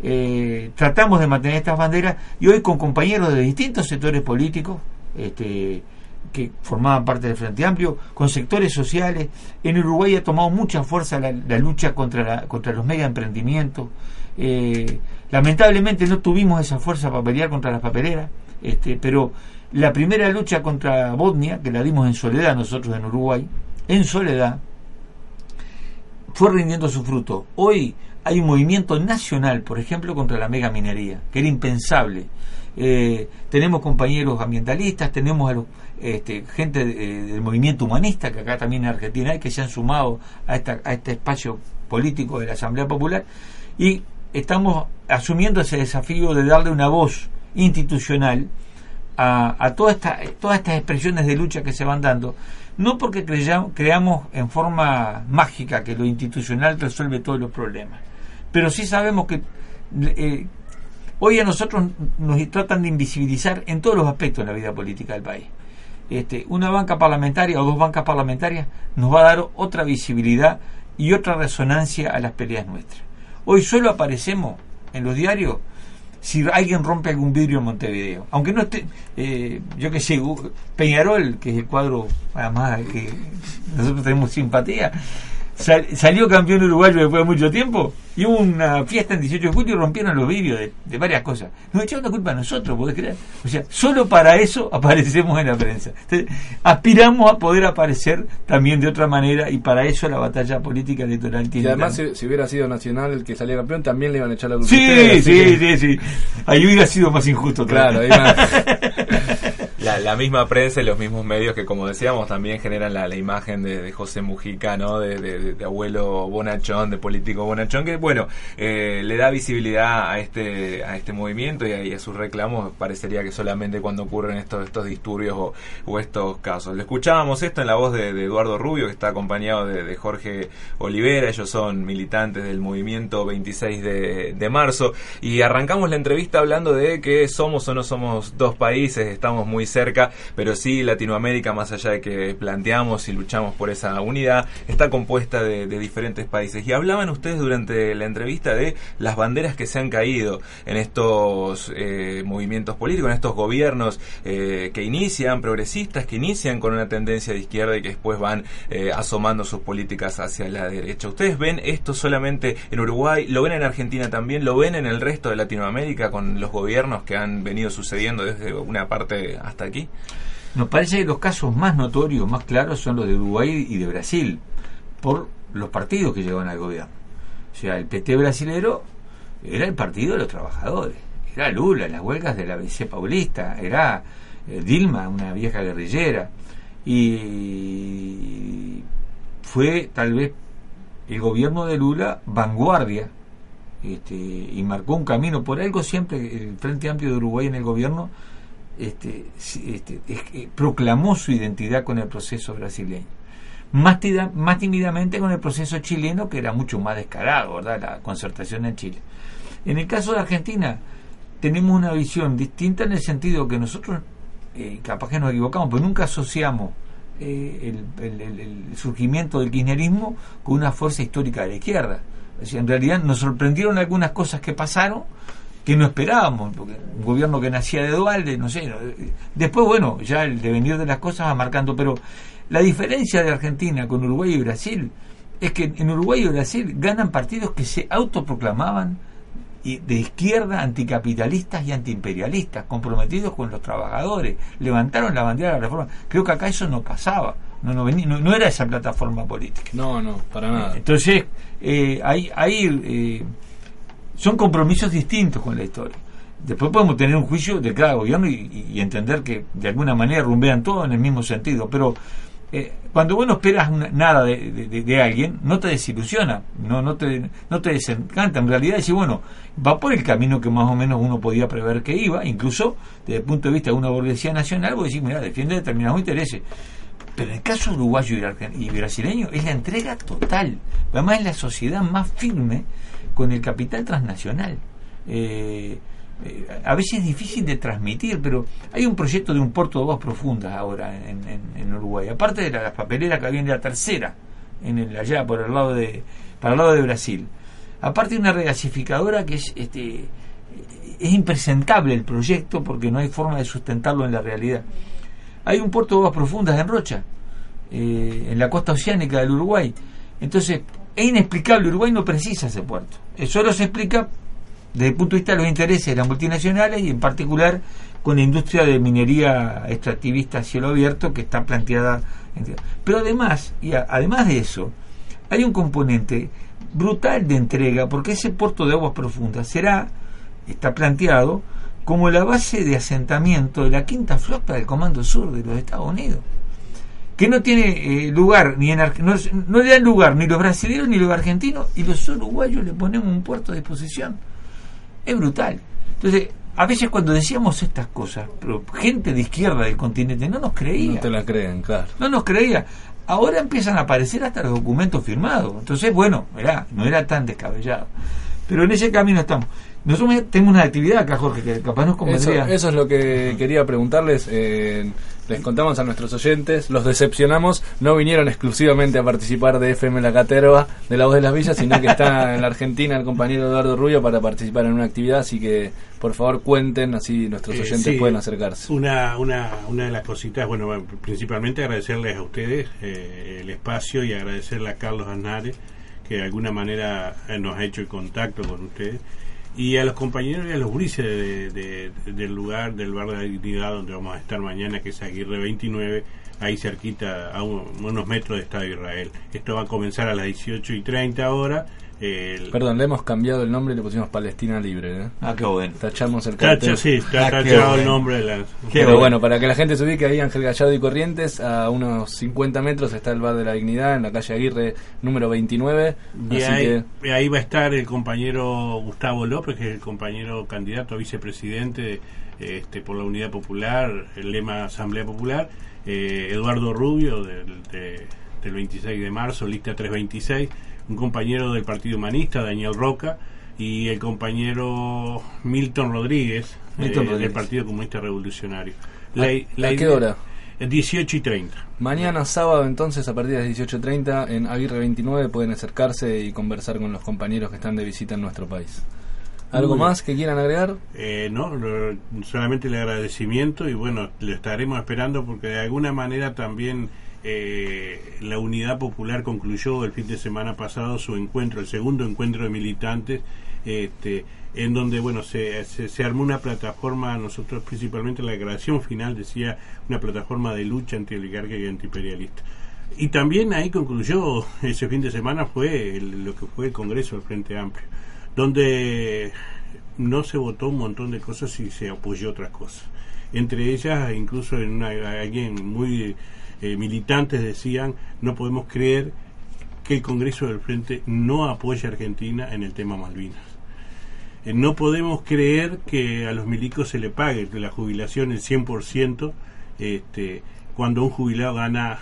eh, tratamos de mantener estas banderas y hoy con compañeros de distintos sectores políticos este, que formaban parte del Frente Amplio, con sectores sociales, en Uruguay ha tomado mucha fuerza la, lucha contra, contra los mega emprendimientos. Eh, lamentablemente no tuvimos esa fuerza para pelear contra las papeleras, este, pero la primera lucha contra Bosnia, que la dimos en soledad nosotros en Uruguay, en soledad, fue rindiendo su fruto. Hoy hay un movimiento nacional, por ejemplo, contra la mega minería, que era impensable. Eh, tenemos compañeros ambientalistas, tenemos a los, este, gente de- eh, del movimiento humanista, que acá también en Argentina hay, que se han sumado a, esta, a este espacio político de la Asamblea Popular, y estamos asumiendo ese desafío de darle una voz institucional a, a toda esta- todas estas expresiones de lucha que se van dando, no porque creyam- creamos en forma mágica que lo institucional resuelve todos los problemas, pero sí sabemos que eh, hoy a nosotros nos tratan de invisibilizar en todos los aspectos de la vida política del país. Este, una banca parlamentaria o dos bancas parlamentarias nos va a dar otra visibilidad y otra resonancia a las peleas nuestras. Hoy solo aparecemos en los diarios si alguien rompe algún vidrio en Montevideo. Aunque no esté, eh, yo que sé, Peñarol, que es el cuadro, además, que nosotros tenemos simpatía, sal- salió campeón uruguayo después de mucho tiempo y hubo una fiesta en 18 de julio y rompieron los vidrios de, de varias cosas. Nos echaron la culpa a nosotros, ¿podés creer? O sea, solo para eso aparecemos en la prensa. Entonces, aspiramos a poder aparecer también de otra manera y para eso la batalla política electoral Y tiene además, tan- si, si hubiera sido Nacional el que salía campeón, también le iban a echar la culpa. a Sí, ustedes, así sí, que- sí, sí. Ahí hubiera sido más injusto. Claro, ahí La, la misma prensa y los mismos medios que, como decíamos, también generan la, la imagen de, José Mujica, ¿no? De, de- abuelo bonachón, de político bonachón, que, bueno, eh, le da visibilidad a este a este movimiento y a, y a sus reclamos. Parecería que solamente cuando ocurren estos estos disturbios o, o estos casos. Le escuchábamos esto en la voz de, Eduardo Rubio, que está acompañado de, de Jorge Olivera. Ellos son militantes del movimiento 26 de, de marzo. Y arrancamos la entrevista hablando de que somos o no somos dos países, estamos muy cerca, pero sí Latinoamérica, más allá de que planteamos y luchamos por esa unidad, está compuesta de, diferentes países. Y hablaban ustedes durante la entrevista de las banderas que se han caído en estos eh, movimientos políticos, en estos gobiernos eh, que inician, progresistas, que inician con una tendencia de izquierda y que después van eh, asomando sus políticas hacia la derecha. ¿Ustedes ven esto solamente en Uruguay? ¿Lo ven en Argentina también? ¿Lo ven en el resto de Latinoamérica con los gobiernos que han venido sucediendo desde una parte hasta aquí? Nos parece que los casos más notorios, más claros, son los de Uruguay y de Brasil, por los partidos que llevan al gobierno. O sea, el PT brasilero era el partido de los trabajadores, era Lula, las huelgas de la BC Paulista, era eh, Dilma, una vieja guerrillera, y fue tal vez el gobierno de Lula vanguardia este, y marcó un camino. Por algo siempre el Frente Amplio de Uruguay en el gobierno este, este, es que proclamó su identidad con el proceso brasileño. Más, tímidamente con el proceso chileno, que era mucho más descarado, ¿verdad? La concertación en Chile. En el caso de Argentina, tenemos una visión distinta en el sentido que nosotros, eh, capaz que nos equivocamos, pero nunca asociamos eh, el, el- surgimiento del kirchnerismo con una fuerza histórica de la izquierda. O sea, en realidad nos sorprendieron algunas cosas que pasaron que no esperábamos, porque un gobierno que nacía de Dualde, no sé, eh, después bueno, ya el devenir de las cosas va marcando, pero la diferencia de Argentina con Uruguay y Brasil es que en Uruguay y Brasil ganan partidos que se autoproclamaban de izquierda, anticapitalistas y antiimperialistas, comprometidos con los trabajadores, levantaron la bandera de la reforma. Creo que acá eso no pasaba, no, no, venía- no, no era esa plataforma política. No, no, para nada. Entonces, eh, ahí, ahí eh, son compromisos distintos con la historia. Después podemos tener un juicio de cada gobierno y, entender que de alguna manera rumbean todo en el mismo sentido, pero eh, cuando vos no esperas nada de, de- alguien, no te desilusiona, no, no, te, no te desencanta. En realidad, decir, bueno, va por el camino que más o menos uno podía prever que iba, incluso desde el punto de vista de una burguesía nacional, vos decís, mira, defiende determinados intereses. Pero en el caso uruguayo y brasileño es la entrega total. Además es la sociedad más firme con el capital transnacional. Eh, eh, a veces es difícil de transmitir, pero hay un proyecto de un puerto de aguas profundas ahora en, en- en Uruguay. Aparte de la, la papelera que en la tercera, en el, allá por el lado de, para el lado de Brasil. Aparte de una regasificadora que es este es impresentable el proyecto porque no hay forma de sustentarlo en la realidad. Hay un puerto de aguas profundas en Rocha, eh, en la costa oceánica del Uruguay. Entonces, es inexplicable, Uruguay no precisa ese puerto. Solo se explica desde el punto de vista de los intereses de las multinacionales y en particular con la industria de minería extractivista a cielo abierto que está planteada. Pero además, y a- además de eso, hay un componente brutal de entrega porque ese puerto de aguas profundas será, está planteado como la base de asentamiento de la quinta flota del Comando Sur de los Estados Unidos que no tiene eh, lugar ni en no, no le dan lugar ni los brasileños ni los argentinos y los uruguayos le ponemos un puerto a disposición es brutal entonces a veces cuando decíamos estas cosas pero gente de izquierda del continente no nos creía No te la creen, claro. no nos creía ahora empiezan a aparecer hasta los documentos firmados entonces bueno mirá, no era tan descabellado Pero en ese camino estamos. Nosotros tenemos una actividad acá, Jorge, que capaz nos Eso, convendría. eso es lo que quería preguntarles. eh, les contamos a nuestros oyentes, los decepcionamos, no vinieron exclusivamente a participar de FM La Caterva de La Voz de las Villas, sino que está en la Argentina el compañero Eduardo Rubio para participar en una actividad, así que por favor cuenten, así nuestros Eh, oyentes sí, pueden acercarse. Una, una, una de las cositas, bueno, principalmente agradecerles a ustedes eh, el espacio y agradecerle a Carlos Aznares, que de alguna manera eh, nos ha hecho el contacto con ustedes, y a los compañeros y a los grises de, de- del lugar, del bar de la dignidad donde vamos a estar mañana, que es Aguirre 29, ahí cerquita, a un- unos metros de Estado de Israel. Esto va a comenzar a las 18 y 30 horas. El- Perdón, le hemos cambiado el nombre y le pusimos Palestina Libre. ¿eh? Ah, qué bueno. Tachamos el Tacha, cartel. sí, está tachado el nombre de la... Pero bueno. para que la gente se ubique ahí, Ángel Gallardo y Corrientes, a unos 50 metros está el Bar de la Dignidad, en la calle Aguirre número 29. Y así ahí, que y ahí va a estar el compañero Gustavo López, que es el compañero candidato a vicepresidente este, por la Unidad Popular, el lema Asamblea Popular, eh, Eduardo Rubio del, de- del 26 de marzo, lista 326, un compañero del Partido Humanista, Daniel Roca, y el compañero Milton Rodríguez, Milton eh, del. Partido Comunista Revolucionario. ¿A- a qué hora? 18 y 30. Mañana sábado entonces a partir de las 18.30 en Aguirre 29 pueden acercarse y conversar con los compañeros que están de visita en nuestro país. ¿Algo más que quieran agregar? Eh, no, lo- solamente el agradecimiento y bueno, lo estaremos esperando porque de alguna manera también eh, la Unidad Popular concluyó el fin de semana pasado su encuentro, el segundo encuentro de militantes, este, en donde bueno se, se, armó una plataforma, nosotros principalmente la declaración final decía una plataforma de lucha antioligarca y antiimperialista. Y también ahí concluyó ese fin de semana fue lo que fue el Congreso del Frente Amplio, donde no se votó un montón de cosas y se apoyó otras cosas. Entre ellas, incluso en una, alguien muy eh, militantes decían, no podemos creer que el Congreso del Frente no apoya a Argentina en el tema Malvinas. Eh, no podemos creer que a los milicos se le pague la jubilación el 100% este, cuando un jubilado gana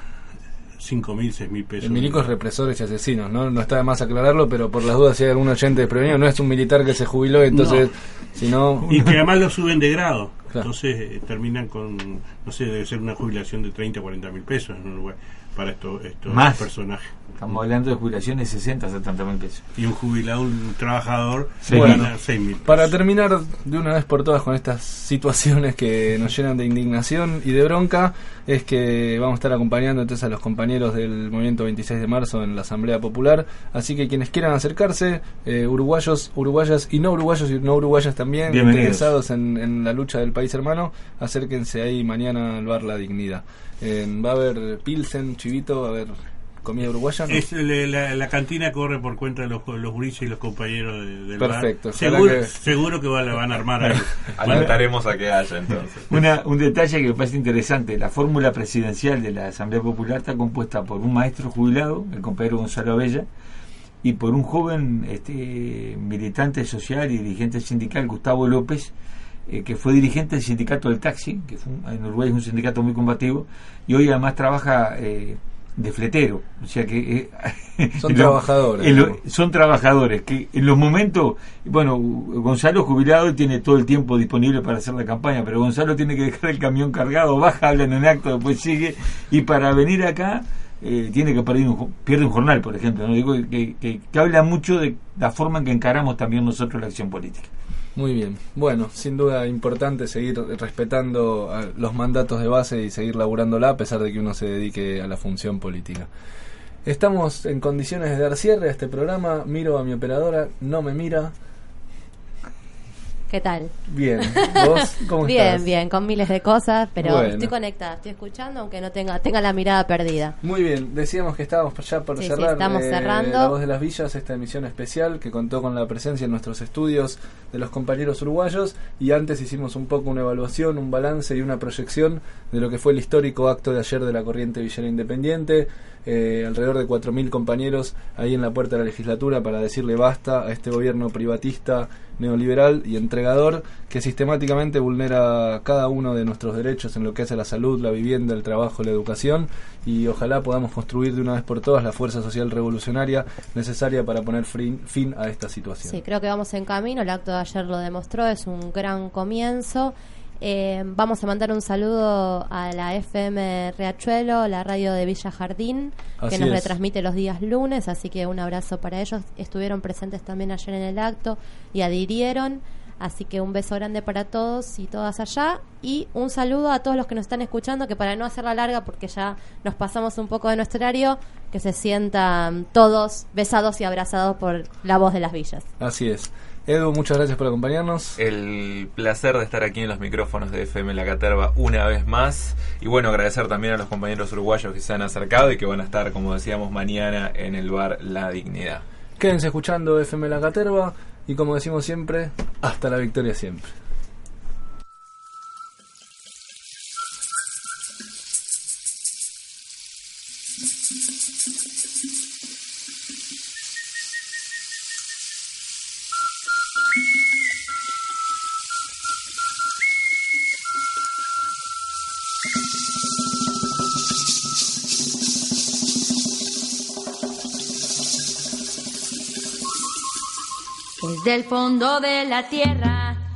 5 mil, 6 mil pesos. El milicos represores y asesinos, ¿no? No está de más aclararlo, pero por las dudas si hay algún oyente desprevenido, no es un militar que se jubiló, entonces, No. si no... Y que además lo suben de grado. Claro. Entonces eh, terminan con, no sé, debe ser una jubilación de 30 o 40 mil pesos en Uruguay para estos, estos Más. personajes. Estamos hablando de jubilaciones de 60 a 70 mil pesos. Y un jubilado, un trabajador, Bueno, gana 6 mil para terminar de una vez por todas con estas situaciones que nos llenan de indignación y de bronca, es que vamos a estar acompañando entonces a los compañeros del movimiento 26 de marzo en la Asamblea Popular. Así que quienes quieran acercarse, eh, uruguayos, uruguayas y no uruguayos y no uruguayas también, interesados en, en la lucha del país hermano, acérquense ahí mañana al bar La Dignidad. Eh, va a haber Pilsen, Chivito, va a haber comida uruguaya. ¿no? Es, le- la, la cantina corre por cuenta de los, los gurises y los compañeros de- del Perfecto, bar. Seguro que- seguro que va- la van a armar ahí. Alentaremos a que haya entonces. Una, un detalle que me parece interesante, la fórmula presidencial de la Asamblea Popular está compuesta por un maestro jubilado, el compañero Gonzalo Abella, y por un joven este, militante social y dirigente sindical, Gustavo López, eh, que fue dirigente del sindicato del taxi, que fue un- en Uruguay es un sindicato muy combativo, y hoy además trabaja eh, de fletero, o sea que... eh, Son trabajadores, son trabajadores que en los momentos, bueno, Gonzalo jubilado tiene todo el tiempo disponible para hacer la campaña, pero Gonzalo tiene que dejar el camión cargado, baja, habla en un acto, después sigue, y para venir acá eh, tiene que perder un, pierde un jornal, por ejemplo, ¿no? Digo que, que, que habla mucho de la forma en que encaramos también nosotros la acción política. Muy bien. Bueno, sin duda importante seguir respetando los mandatos de base y seguir laburándola a pesar de que uno se dedique a la función política. Estamos en condiciones de dar cierre a este programa. Miro a mi operadora, no me mira. ¿Qué tal? Bien. ¿Vos cómo bien, estás? bien, con miles de cosas, pero Bueno. estoy conectada, estoy escuchando, aunque no tenga tenga la mirada perdida. Muy bien, decíamos que estábamos ya por Sí, sí, cerrar estamos eh, cerrando. La Voz de las Villas, esta emisión especial que contó con la presencia en nuestros estudios de los compañeros uruguayos y antes hicimos un poco una evaluación, un balance y una proyección de lo que fue el histórico acto de ayer de la Corriente Villera Independiente. Eh, alrededor de 4.000 compañeros ahí en la puerta de la legislatura para decirle basta a este gobierno privatista neoliberal y entregador que sistemáticamente vulnera cada uno de nuestros derechos en lo que hace a la salud, la vivienda, el trabajo, la educación y ojalá podamos construir de una vez por todas la fuerza social revolucionaria necesaria para poner fin, fin a esta situación. Sí, creo que vamos en camino. El acto de ayer lo demostró, es un gran comienzo. Eh, vamos a mandar un saludo a la FM Riachuelo, la radio de Villa Jardín, que nos es. retransmite los días lunes, así que un abrazo para ellos. Estuvieron presentes también ayer en el acto y adhirieron. Así que un beso grande para todos y todas allá. Y un saludo a todos los que nos están escuchando, que para no hacerla larga, porque ya nos pasamos un poco de nuestro horario, que se sientan todos besados y abrazados por la voz de las villas. Así es. Edu, muchas gracias por acompañarnos. El placer de estar aquí en los micrófonos de FM La Caterva una vez más. Y bueno, agradecer también a los compañeros uruguayos que se han acercado y que van a estar, como decíamos, mañana en el bar La Dignidad. Quédense escuchando FM La Caterva y como decimos siempre, hasta la victoria siempre. desde el fondo de la tierra.